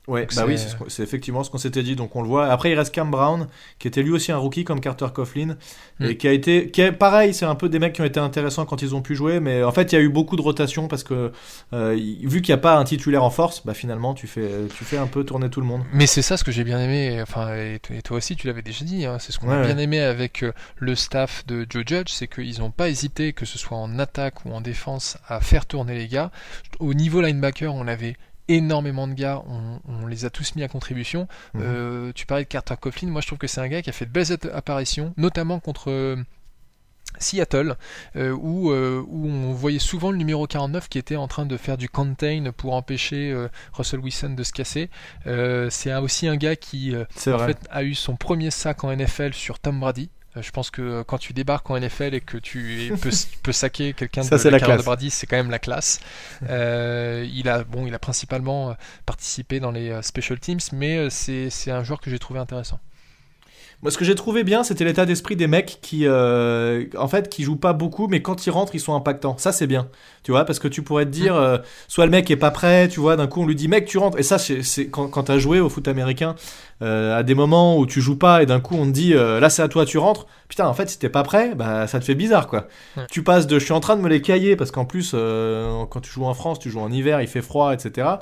Ouais, bah oui, c'est effectivement ce qu'on s'était dit. Donc on le voit. Après, il reste Cam Brown, qui était lui aussi un rookie comme Carter Coughlin, et mm. qui a été, qui est pareil, c'est un peu des mecs qui ont été intéressants quand ils ont pu jouer, mais en fait, il y a eu beaucoup de rotation parce que euh, vu qu'il n'y a pas un titulaire en force, bah finalement, tu fais, tu fais un peu tourner tout le monde. Mais c'est ça ce que j'ai bien aimé. Enfin, et toi aussi, tu l'avais déjà dit. Hein, c'est ce qu'on a bien aimé avec euh, le staff de Joe Judge, c'est qu'ils n'ont pas hésité, que ce soit en attaque ou en défense, à faire tourner les gars. Au niveau linebacker, on avait énormément de gars, on, les a tous mis à contribution. Mhm. Euh, tu parlais de Carter Coughlin, moi je trouve que c'est un gars qui a fait de belles apparitions, notamment contre euh, Seattle, euh, où, où, on voyait souvent le numéro 49 qui était en train de faire du contain pour empêcher Russell Wilson de se casser. c'est aussi un gars qui en fait, a eu son premier sac en NFL sur Tom Brady. Euh, je pense que euh, quand tu débarques en NFL et que tu peux, peux saquer quelqu'un de, la, la de Brady, c'est quand même la classe. Euh, il a bon, il a principalement participé dans les special teams, mais c'est un joueur que j'ai trouvé intéressant. Moi, ce que j'ai trouvé bien, c'était l'état d'esprit des mecs qui, euh, en fait, qui jouent pas beaucoup, mais quand ils rentrent, ils sont impactants. Ça, c'est bien, tu vois, parce que tu pourrais te dire, euh, soit le mec est pas prêt, tu vois, d'un coup on lui dit, mec, tu rentres. Et ça, c'est quand, quand t'as joué au foot américain, euh, à des moments où tu joues pas et d'un coup on te dit, là c'est à toi, tu rentres. Putain, en fait, si t'es pas prêt, bah ça te fait bizarre, quoi. Tu passes de, je suis en train de me les cailler parce qu'en plus, quand tu joues en France, tu joues en hiver, il fait froid, etc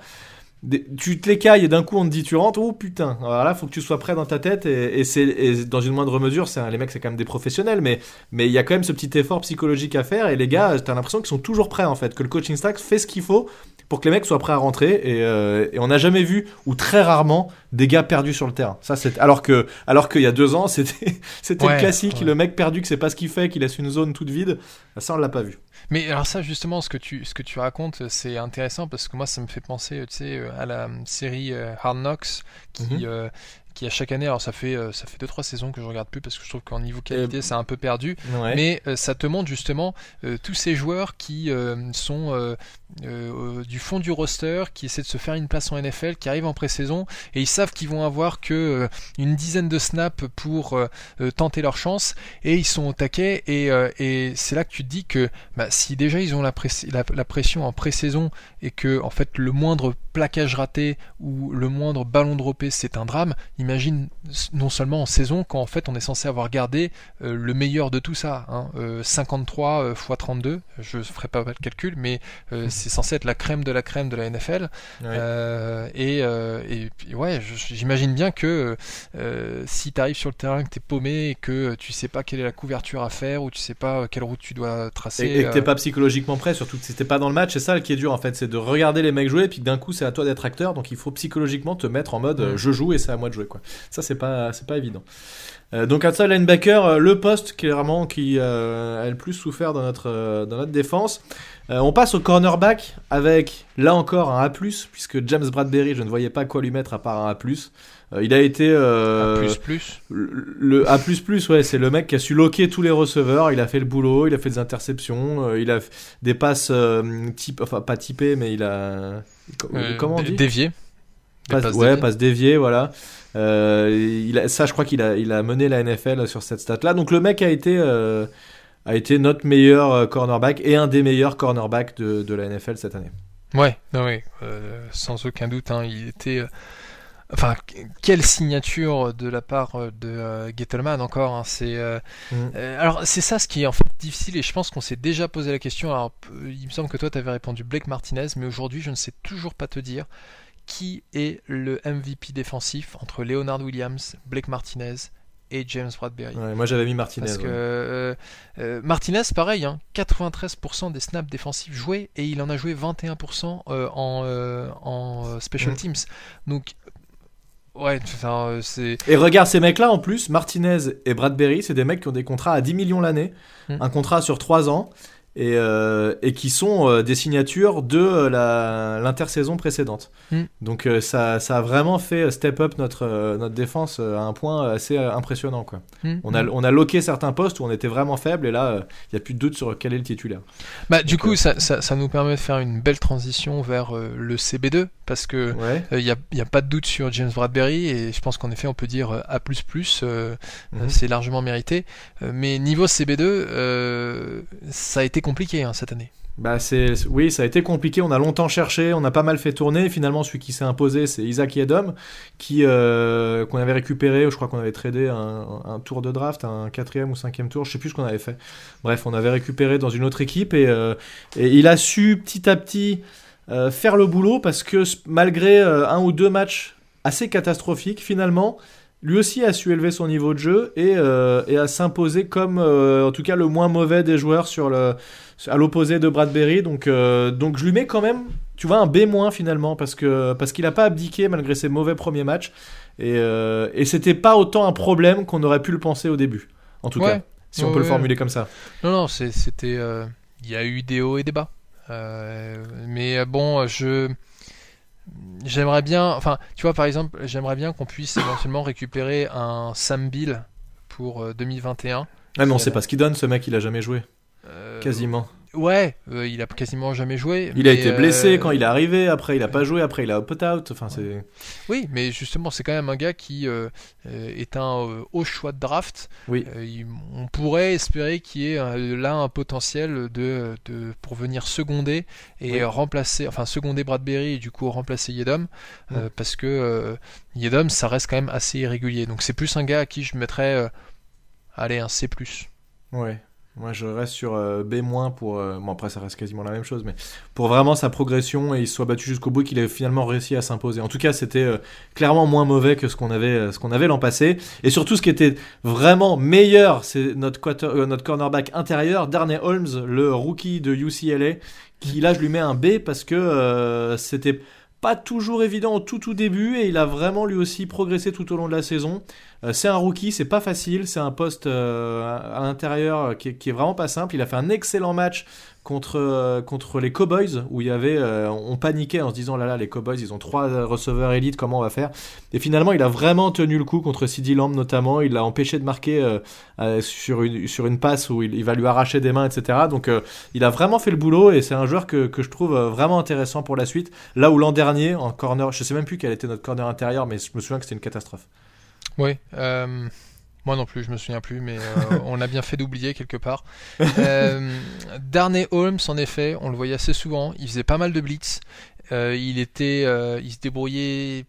tu te les cailles et d'un coup on te dit tu rentres, oh putain, alors là faut que tu sois prêt dans ta tête et, c'est dans une moindre mesure, c'est les mecs c'est quand même des professionnels, mais mais il y a quand même ce petit effort psychologique à faire et les gars, t'as l'impression qu'ils sont toujours prêts en fait, que le coaching staff fait ce qu'il faut pour que les mecs soient prêts à rentrer et, euh, on n'a jamais vu ou très rarement des gars perdus sur le terrain. Ça c'est alors que alors qu'il y a deux ans c'était c'était le classique, le mec perdu que c'est pas ce qu'il fait, qu'il laisse une zone toute vide, ça on l'a pas vu. Mais alors ça justement, ce que tu, ce que tu racontes, c'est intéressant parce que moi ça me fait penser, tu sais, à la série euh, Hard Knocks qui, mhm. euh, qui à chaque année, alors ça fait euh, ça fait deux trois saisons que je regarde plus parce que je trouve qu'en niveau qualité c'est un peu perdu, mais euh, ça te montre justement euh, tous ces joueurs qui sont du fond du roster, qui essaient de se faire une place en NFL, qui arrivent en pré-saison et ils savent qu'ils vont avoir que une dizaine de snaps pour tenter leur chance et ils sont au taquet et, et c'est là que tu te dis que bah, si déjà ils ont la, la, la pression en pré-saison et que en fait le moindre plaquage raté ou le moindre ballon droppé c'est un drame, imagine non seulement en saison quand en fait on est censé avoir gardé euh, le meilleur de tout ça. Hein, 53 x 32, je ne ferai pas le calcul, mais euh, c'est censé être la crème de la crème de la NFL. Euh, et, et, ouais, j'imagine bien que si tu arrives sur le terrain, que tu es paumé et que tu sais pas quelle est la couverture à faire ou tu sais pas quelle route tu dois tracer. Et, que tu pas psychologiquement prêt, surtout que si pas dans le match, c'est ça qui est dur en fait, c'est de regarder les mecs jouer et puis d'un coup c'est à toi d'être acteur, donc il faut psychologiquement te mettre en mode je joue et c'est à moi de jouer. Ça, c'est pas, c'est pas évident. Euh, donc outside linebacker, euh, le poste clairement qui euh, a le plus souffert dans notre, dans notre défense. on passe au cornerback avec là encore un A+, puisque James Bradbury, je ne voyais pas quoi lui mettre à part un A+. il a été A++. Le, A++, ouais, c'est le mec qui a su loquer tous les receveurs, il a fait le boulot, il a fait des interceptions, il a des passes type enfin pas typées mais il a comment on dit? Dévié passe, ouais, passe déviée, voilà. Il ça, je crois qu'il a, il a mené la NFL sur cette stat-là. Donc le mec a été, a été notre meilleur cornerback et un des meilleurs cornerbacks de, de la NFL cette année. Ouais, non, ouais, sans aucun doute. Hein, il était Enfin, quelle signature de la part euh, de euh, Gettelman encore. Hein, c'est euh, mm. alors c'est ça ce qui est en fait difficile et je pense qu'on s'est déjà posé la question. Alors il me semble que toi tu avais répondu Blake Martinez, mais aujourd'hui je ne sais toujours pas te dire qui est le MVP défensif entre Leonard Williams, Blake Martinez et James Bradbury. moi j'avais mis Martinez. Parce que Martinez, pareil, 93% hein, des snaps défensifs joués et il en a joué 21% en, en special teams. Donc Ouais, euh, c'est. Et regarde ces mecs-là en plus, Martinez et Bradbury, c'est des mecs qui ont des contrats à 10 millions l'année, hmm. un contrat sur 3 ans et, euh, et qui sont euh, des signatures de euh, l'intersaison précédente. Hmm. Donc ça, ça, a vraiment fait step up notre, notre défense à un point assez impressionnant. Quoi. Hmm. On, a, on a loqué certains postes où on était vraiment faible et là, il n'y a plus de doute sur quel est le titulaire. Bah, du coup, ça, ça, ça, nous permet de faire une belle transition vers le CB2 parce que il n'y a, y a, pas de doute sur James Bradbury et je pense qu'en effet, on peut dire A++, mhm. c'est largement mérité. mais niveau CB2, ça a été compliqué hein, cette année. Bah c'est oui, ça a été compliqué. On a longtemps cherché, on a pas mal fait tourner. Finalement, celui qui s'est imposé, c'est Isaac Yedom, qui euh, qu'on avait récupéré. Je crois qu'on avait tradé un, tour de draft, un quatrième ou cinquième tour. Je sais plus ce qu'on avait fait. Bref, on avait récupéré dans une autre équipe et, euh, il a su petit à petit euh, faire le boulot parce que malgré un ou deux matchs assez catastrophiques, finalement, lui aussi a su élever son niveau de jeu et, euh, et a s'imposé comme euh, en tout cas le moins mauvais des joueurs sur le, à l'opposé de Bradbury. Donc, euh, donc je lui mets quand même, tu vois, un B- finalement parce que parce qu'il n'a pas abdiqué malgré ses mauvais premiers matchs et, et c'était pas autant un problème qu'on aurait pu le penser au début. En tout cas, si on peut le formuler comme ça. Non, non, c'était, il y a eu des hauts et des bas. mais bon, je J'aimerais bien, enfin, tu vois, par exemple, j'aimerais bien qu'on puisse éventuellement récupérer un Sam Bill pour 2021. Euh, ah, mais on sait pas ce qu'il donne, ce mec, il a jamais joué. Euh, Quasiment. Ouais, euh, il a quasiment jamais joué. Il a été blessé quand il est arrivé, après il a pas joué, après il a opt-out. Enfin, c'est. Oui, mais justement, c'est quand même un gars qui est un haut choix de draft. Oui. on pourrait espérer qu'il y ait là un potentiel de, de, pour venir seconder et remplacer, enfin seconder Bradbury et du coup remplacer Yedom, parce que Yedom, ça reste quand même assez irrégulier. Donc c'est plus un gars à qui je mettrais, allez, un C+. Ouais. Moi, je reste sur euh, B- pour. Euh, bon, après, ça reste quasiment la même chose, mais pour vraiment sa progression et il soit battu jusqu'au bout, qu'il ait finalement réussi à s'imposer. En tout cas, c'était euh, clairement moins mauvais que ce qu'on avait, avait l'an passé. Et surtout, ce qui était vraiment meilleur, c'est notre, notre cornerback intérieur, Darnay Holmes, le rookie de UCLA, qui là, je lui mets un B parce que c'était pas toujours évident au tout tout début et il a vraiment lui aussi progressé tout au long de la saison. Euh, c'est un rookie, c'est pas facile, c'est un poste euh, à l'intérieur qui, qui, est vraiment pas simple. Il a fait un excellent match contre, euh, contre les Cowboys où il y avait, on paniquait en se disant là là les Cowboys ils ont trois receveurs élites, comment on va faire? Et finalement il a vraiment tenu le coup contre CD Lamb notamment, il l'a empêché de marquer sur, une, sur une passe où il, va lui arracher des mains etc. Donc il a vraiment fait le boulot et c'est un joueur que, que je trouve vraiment intéressant pour la suite. Là où l'an dernier en corner, je sais même plus quel était notre corner intérieur mais je me souviens que c'était une catastrophe. Oui. Euh, moi non plus, je me souviens plus, mais euh, on a bien fait d'oublier quelque part. Euh, Darnay Holmes, en effet, on le voyait assez souvent. Il faisait pas mal de blitz. il était, il se débrouillait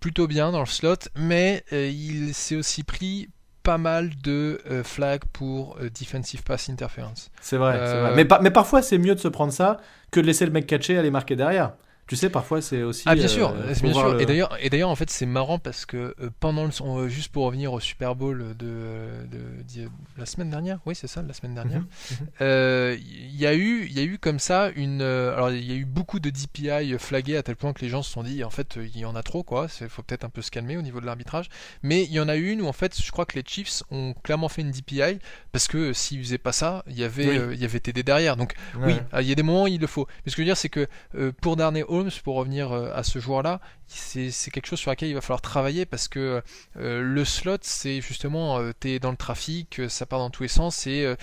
plutôt bien dans le slot, mais il s'est aussi pris pas mal de flags pour defensive pass interference. C'est vrai, vrai. Mais, mais parfois c'est mieux de se prendre ça que de laisser le mec catcher aller marquer derrière. Tu sais, parfois c'est aussi. Ah bien sûr, euh, bien sûr. Et d'ailleurs, et d'ailleurs en fait c'est marrant parce que euh, pendant le, euh, juste pour revenir au Super Bowl de, de, la semaine dernière, oui c'est ça, la semaine dernière, mhm, mhm. il y a eu, il y a eu comme ça une, alors il y a eu beaucoup de DPI flagués à tel point que les gens se sont dit en fait il y en a trop quoi, il faut peut-être un peu se calmer au niveau de l'arbitrage. Mais il y en a eu une où en fait je crois que les Chiefs ont clairement fait une DPI parce que s'ils faisaient pas ça, il y avait, il y avait TD derrière. Donc oui, il y a des moments où il le faut. Mais ce que je veux dire c'est que pour Darnay Holmes, pour revenir euh, à ce joueur-là, c'est quelque chose sur laquelle il va falloir travailler parce que euh, le slot, c'est justement, euh, tu es dans le trafic, ça part dans tous les sens et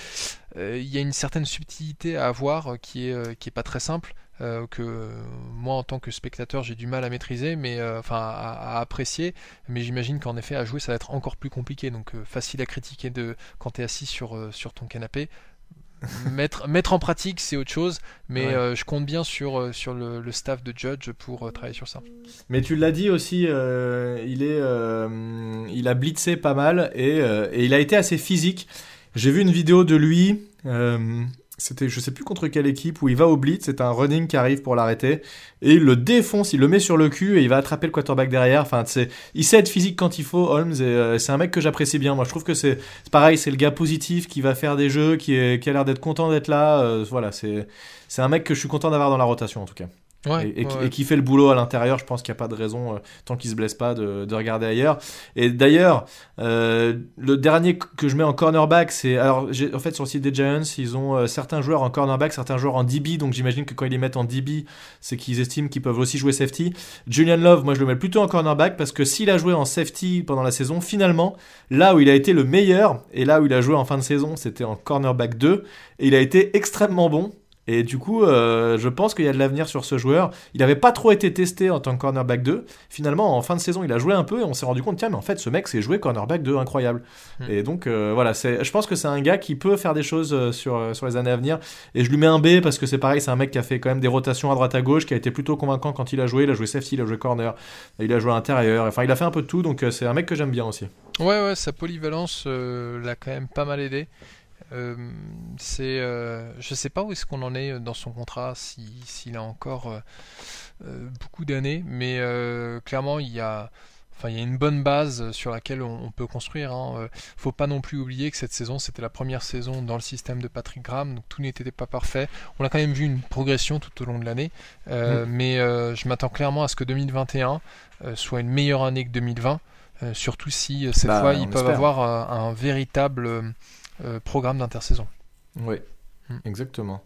il y a une certaine subtilité à avoir qui est, qui est pas très simple. que moi en tant que spectateur j'ai du mal à maîtriser, mais enfin à, apprécier. Mais j'imagine qu'en effet à jouer ça va être encore plus compliqué, donc facile à critiquer de quand tu es assis sur ton canapé mettre, mettre en pratique, c'est autre chose, mais euh, je compte bien sur, euh, sur le, staff de Judge pour euh, travailler sur ça. Mais tu l'as dit aussi, il, est, il a blitzé pas mal et, et, il a été assez physique. J'ai vu une vidéo de lui c'était je sais plus contre quelle équipe où il va au blitz, c'est un running qui arrive pour l'arrêter et il le défonce, il le met sur le cul et il va attraper le quarterback derrière. Enfin, c'est il sait être physique quand il faut Holmes et euh, c'est un mec que j'apprécie bien. Moi, je trouve que c'est pareil, c'est le gars positif qui va faire des jeux, qui, a l'air d'être content d'être là. Euh, voilà, c'est c'est un mec que je suis content d'avoir dans la rotation en tout cas et, qui fait le boulot à l'intérieur, je pense qu'il n'y a pas de raison, euh, tant qu'il se blesse pas, de, de regarder ailleurs. Et d'ailleurs, euh, le dernier que je mets en cornerback, c'est. Alors, en fait, sur le site des Giants, ils ont euh, certains joueurs en cornerback, certains joueurs en DB, donc j'imagine que quand ils les mettent en DB, c'est qu'ils estiment qu'ils peuvent aussi jouer safety. Julian Love, moi je le mets plutôt en cornerback parce que s'il a joué en safety pendant la saison, finalement, là où il a été le meilleur et là où il a joué en fin de saison, c'était en cornerback 2, et il a été extrêmement bon. Et du coup, euh, je pense qu'il y a de l'avenir sur ce joueur. Il n'avait pas trop été testé en tant que cornerback 2. Finalement, en fin de saison, il a joué un peu et on s'est rendu compte, tiens, mais en fait, ce mec, c'est joué cornerback 2, incroyable. Hmm. Et donc, euh, voilà, je pense que c'est un gars qui peut faire des choses euh, sur, sur les années à venir. Et je lui mets un B parce que c'est pareil, c'est un mec qui a fait quand même des rotations à droite à gauche, qui a été plutôt convaincant quand il a joué. Il a joué safety, il a joué corner, il a joué intérieur. Enfin, il a fait un peu de tout, donc c'est un mec que j'aime bien aussi. Ouais, ouais, sa polyvalence l'a quand même pas mal aidé. Euh, c'est, euh, je sais pas où est-ce qu'on en est dans son contrat, s'il a encore euh, beaucoup d'années, mais clairement il y a, enfin il y a une bonne base sur laquelle on, peut construire. Hein. Faut pas non plus oublier que cette saison c'était la première saison dans le système de Patrick Graham, donc tout n'était pas parfait. On a quand même vu une progression tout au long de l'année, mm. mais je m'attends clairement à ce que 2021 soit une meilleure année que 2020. surtout si cette bah, fois ils peuvent avoir un véritable euh, programme d'intersaison. Oui, hmm. exactement.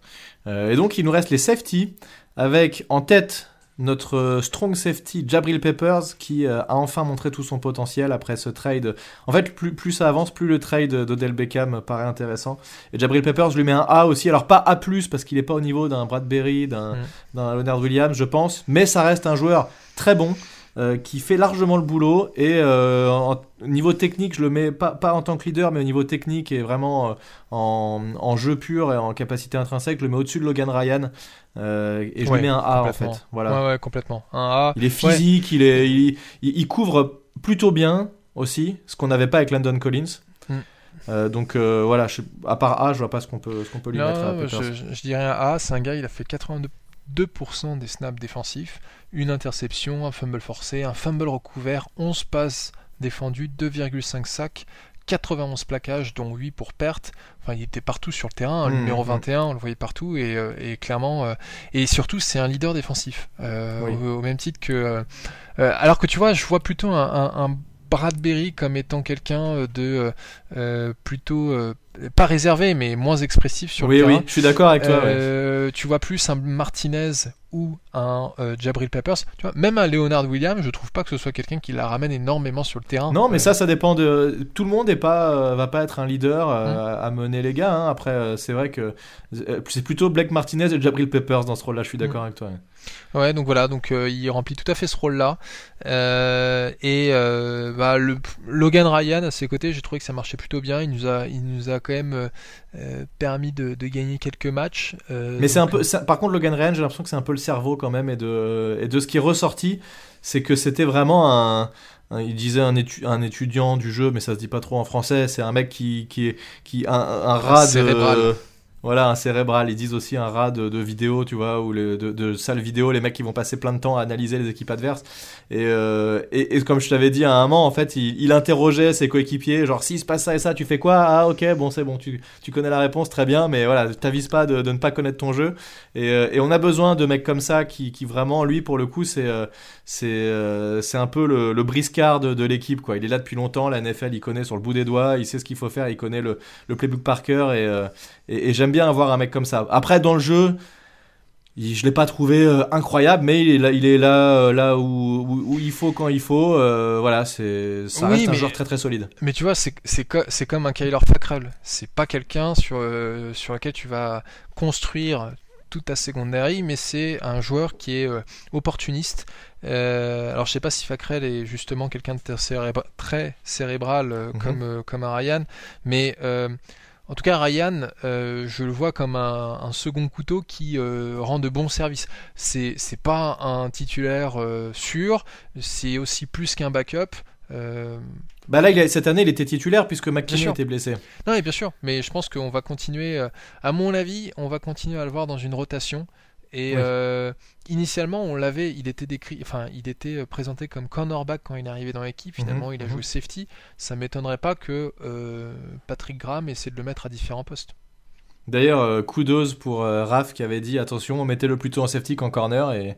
Euh, et donc il nous reste les safety, avec en tête notre strong safety Jabril Peppers qui euh, a enfin montré tout son potentiel après ce trade. En fait, plus, plus ça avance, plus le trade d'Odell Beckham paraît intéressant. Et Jabril Peppers, je lui mets un A aussi. Alors pas A+, parce qu'il n'est pas au niveau d'un Bradbury, d'un hmm. Leonard Williams, je pense. Mais ça reste un joueur très bon. Euh, qui fait largement le boulot et euh, en, niveau technique, je le mets pas, pas en tant que leader, mais au niveau technique et vraiment euh, en, en, jeu pur et en capacité intrinsèque, je le mets au-dessus de Logan Ryan et je lui mets un A en fait. Voilà. Ouais, ouais, complètement. Un A. Il est physique, il, est, il, il, couvre plutôt bien aussi, ce qu'on n'avait pas avec Landon Collins. Mm. donc voilà, à part A, je vois pas ce qu'on peut, ce qu'on peut lui mettre. À je, je, dirais un A, c'est un gars, il a fait 82% des snaps défensifs une interception, un fumble forcé, un fumble recouvert, 11 passes défendues, 2,5 sacs, 91 plaquages, dont 8 pour perte. Enfin, il était partout sur le terrain, le mmh, numéro 21, mmh. on le voyait partout, et, euh, clairement, euh, et surtout, c'est un leader défensif, euh, au, même titre que. alors que tu vois, je vois plutôt un, Bradbury comme étant quelqu'un de plutôt pas réservé, mais moins expressif sur le terrain. Oui, je suis d'accord avec toi. Tu vois plus un Martinez ou un euh, Jabril Peppers, tu vois, même un Leonard Williams, je trouve pas que ce soit quelqu'un qui la ramène énormément sur le terrain. Non, mais ça, ça dépend de. Tout le monde est pas, euh, va pas être un leader euh, hum. à mener les gars. Hein. Après, c'est vrai que c'est plutôt Blake Martinez et Jabril Peppers dans ce rôle-là. Je suis d'accord hum. avec toi. Ouais, donc voilà, donc il remplit tout à fait ce rôle-là. et bah, le, Logan Ryan à ses côtés, j'ai trouvé que ça marchait plutôt bien. Il nous a, il nous a quand même permis de, de, gagner quelques matchs. mais c'est un peu, par contre, Logan Ryan, j'ai l'impression que c'est un peu le cerveau quand même et de, et de ce qui est ressorti, c'est que c'était vraiment un, il disait un, un, étudiant du jeu, mais ça se dit pas trop en français. C'est un mec qui, qui est qui un, un rat de, voilà, un cérébral. Ils disent aussi un rat de, de vidéo, tu vois, ou de, de salles vidéo, les mecs qui vont passer plein de temps à analyser les équipes adverses. Et, euh, et, comme je t'avais dit à un moment, en fait, il, interrogeait ses coéquipiers, genre, s'il se passe ça et ça, tu fais quoi? Ah, ok, bon, c'est bon, tu, tu connais la réponse, très bien, mais voilà, t'avises pas de, de, ne pas connaître ton jeu. Et, euh, et, on a besoin de mecs comme ça qui, qui vraiment, lui, pour le coup, c'est euh, un peu le, briscard de, de l'équipe, quoi. Il est là depuis longtemps, la NFL, il connaît sur le bout des doigts, il sait ce qu'il faut faire, il connaît le, le playbook par cœur, et, et, et j'aime bien avoir un mec comme ça. Après, dans le jeu, je l'ai pas trouvé euh, incroyable, mais il est là, il est là, euh, là où, où, il faut quand il faut. Euh, voilà, c'est ça reste un joueur très très solide. Mais tu vois, c'est c'est comme un Kyler Fackrell. C'est pas quelqu'un sur sur lequel tu vas construire tout à secondary, mais c'est un joueur qui est opportuniste. alors je sais pas si Facrel est justement quelqu'un de très cérébral mhm. comme, comme un Ryan, mais en tout cas, Ryan, euh, je le vois comme un, second couteau qui euh, rend de bons services. C'est, pas un titulaire euh, sûr, c'est aussi plus qu'un backup. Bah là, cette année, il était titulaire puisque McKinney était blessé. Non, mais bien sûr, mais je pense qu'on va continuer, à mon avis, on va continuer à le voir dans une rotation. Et euh, initialement, on l'avait, il était décrit, enfin, il était euh, présenté comme cornerback quand il est arrivé dans l'équipe. Mhm, Finalement, il a mhm. joué safety. Ça m'étonnerait pas que euh, Patrick Graham essaie de le mettre à différents postes. D'ailleurs, kudos pour Raph qui avait dit attention, mettez-le plutôt en safety qu'en corner et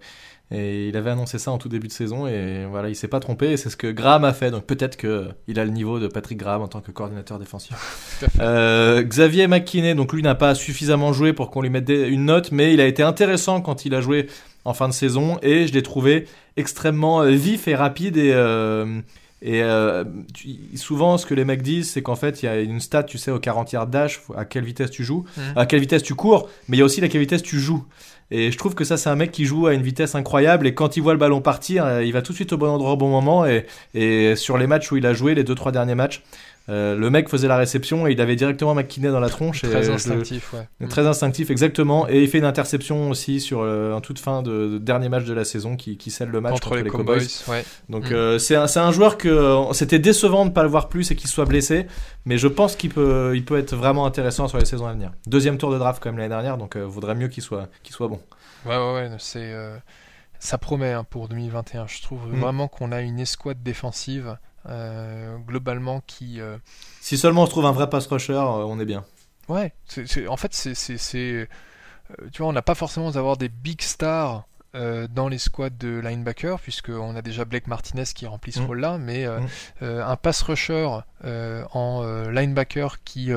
et il avait annoncé ça en tout début de saison et voilà, il s'est pas trompé et c'est ce que Graham a fait. Donc peut-être qu'il a le niveau de Patrick Graham en tant que coordinateur défensif. euh, Xavier McKinney, donc lui n'a pas suffisamment joué pour qu'on lui mette une note, mais il a été intéressant quand il a joué en fin de saison et je l'ai trouvé extrêmement euh, vif et rapide et euh, et euh, souvent, ce que les mecs disent, c'est qu'en fait, il y a une stat, tu sais, au 40 yards dash, à quelle vitesse tu joues, mmh. à quelle vitesse tu cours, mais il y a aussi à quelle vitesse tu joues. Et je trouve que ça, c'est un mec qui joue à une vitesse incroyable. Et quand il voit le ballon partir, euh, il va tout de suite au bon endroit au bon moment. Et, et sur les matchs où il a joué, les deux trois derniers matchs, euh, le mec faisait la réception et il avait directement McKinney dans la tronche. Très instinctif, ouais. Très instinctif, exactement. Et il fait une interception aussi sur euh, un toute fin de, dernier match de la saison qui, qui scelle le match contre, les, Cowboys. ouais. Donc mm. c'est un, un, joueur que c'était décevant de ne pas le voir plus et qu'il soit blessé. Mais je pense qu'il peut, il peut être vraiment intéressant sur les saisons à venir. Deuxième tour de draft comme l'année dernière, donc vaudrait mieux qu'il soit, qu'il soit bon. Ouais, ouais, ouais, c'est, euh, ça promet hein, pour 2021. Je trouve mm. vraiment qu'on a une escouade défensive euh, globalement qui. Euh, si seulement on se trouve un vrai pass rusher, on est bien. Ouais, en fait, c'est, c'est, tu vois, on n'a pas forcément d'avoir des big stars dans les squads de linebacker, puisqu'on a déjà Blake Martinez qui remplit ce mm. rôle-là, mais mm. un pass rusher en linebacker qui,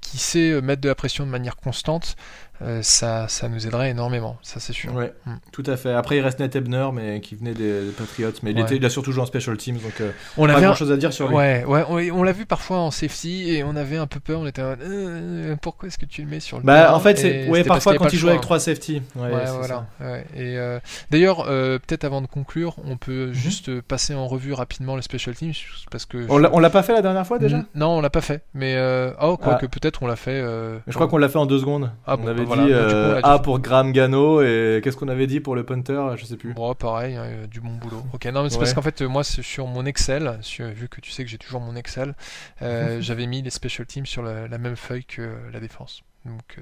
qui sait mettre de la pression de manière constante, euh, ça, ça nous aiderait énormément, ça c'est sûr. Ouais, mm. tout à fait. Après, il reste Nate Ebner, mais qui venait des, Patriots, mais il, était, il, a surtout joué en special teams, donc euh, on pas avait grand chose à dire sur lui. Ouais, ouais, on, l'a vu parfois en safety et on avait un peu peur. On était, euh, pourquoi est-ce que tu le mets sur le Bah, en fait, c'est, ouais, parfois quand il joue avec trois safety. Ouais, voilà. Et d'ailleurs, peut-être avant de conclure, on peut mhm. juste passer en revue rapidement le special teams parce que on l'a pas fait la dernière fois déjà? Non, on l'a pas fait, mais oh, quoi ah. que peut-être on l'a fait. Je crois qu'on l'a fait en deux secondes. Ah, on avait dit euh, A pour Graham Gano et qu'est-ce qu'on avait dit pour le punter? Je sais plus. Bon, pareil, hein, du bon boulot. Ok, non, mais c'est parce qu'en fait, moi, sur mon Excel, vu que tu sais que j'ai toujours mon Excel, euh, j'avais mis les special teams sur la, la, même feuille que la défense. Donc,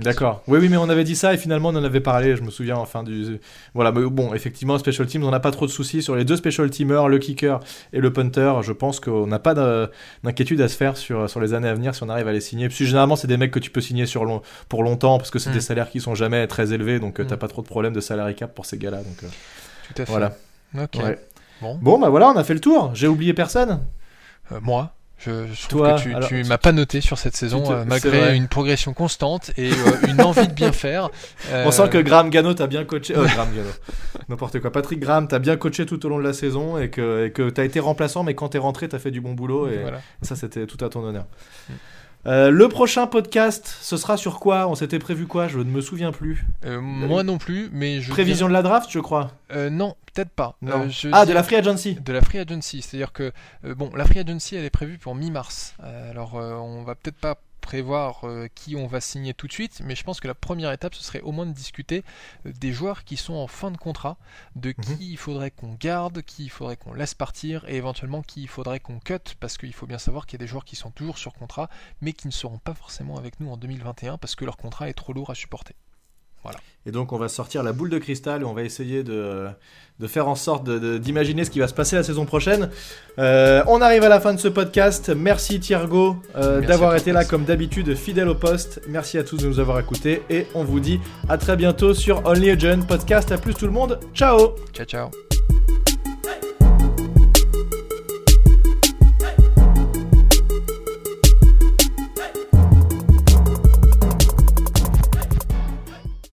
D'accord. Oui, oui, mais on avait dit ça et finalement on en avait parlé. Je me souviens enfin du. Voilà, mais bon, effectivement, special teams, on n'a pas trop de soucis sur les deux special teamers, le kicker et le punter. Je pense qu'on n'a pas d'inquiétude à se faire sur, sur les années à venir si on arrive à les signer. Puis généralement, c'est des mecs que tu peux signer sur long, pour longtemps parce que c'est des mm. salaires qui sont jamais très élevés, donc tu euh, t'as mm. pas trop de problèmes de salary cap pour ces gars-là. Donc, euh, Tout à fait. Voilà. Ok. Bon. bon, bah voilà, on a fait le tour. J'ai oublié personne. Euh, moi. Je, trouve que tu, m'as pas noté sur cette saison, euh, malgré une progression constante et euh, une envie de bien faire. On sent que Graham Gano t'a bien coaché. Graham Gano. N'importe quoi. Patrick Graham t'a bien coaché tout au long de la saison et que, et que t'as été remplaçant, mais quand t'es rentré, t'as fait du bon boulot et ça, c'était tout à ton honneur. Mm. Euh, le prochain podcast, ce sera sur quoi? On s'était prévu quoi? Je ne me souviens plus. Euh, moi non plus, mais je. Prévision de la draft, je crois. Euh, non, peut-être pas. ah, de la free agency. De la free agency, c'est-à-dire que bon, la free agency, elle est prévue pour mi-mars. alors, on va peut-être pas prévoir euh, qui on va signer tout de suite, mais je pense que la première étape, ce serait au moins de discuter euh, des joueurs qui sont en fin de contrat, de mhm. qui il faudrait qu'on garde, qui il faudrait qu'on laisse partir, et éventuellement qui il faudrait qu'on cut, parce qu'il faut bien savoir qu'il y a des joueurs qui sont toujours sur contrat, mais qui ne seront pas forcément avec nous en 2021 parce que leur contrat est trop lourd à supporter. Voilà. Et donc on va sortir la boule de cristal et on va essayer de, de faire en sorte d'imaginer ce qui va se passer la saison prochaine. Euh, on arrive à la fin de ce podcast. Merci Thiergo euh, d'avoir été là comme d'habitude, fidèle au poste. Merci à tous de nous avoir écoutés et on vous dit à très bientôt sur Only a Podcast. À plus tout le monde. Ciao Ciao ciao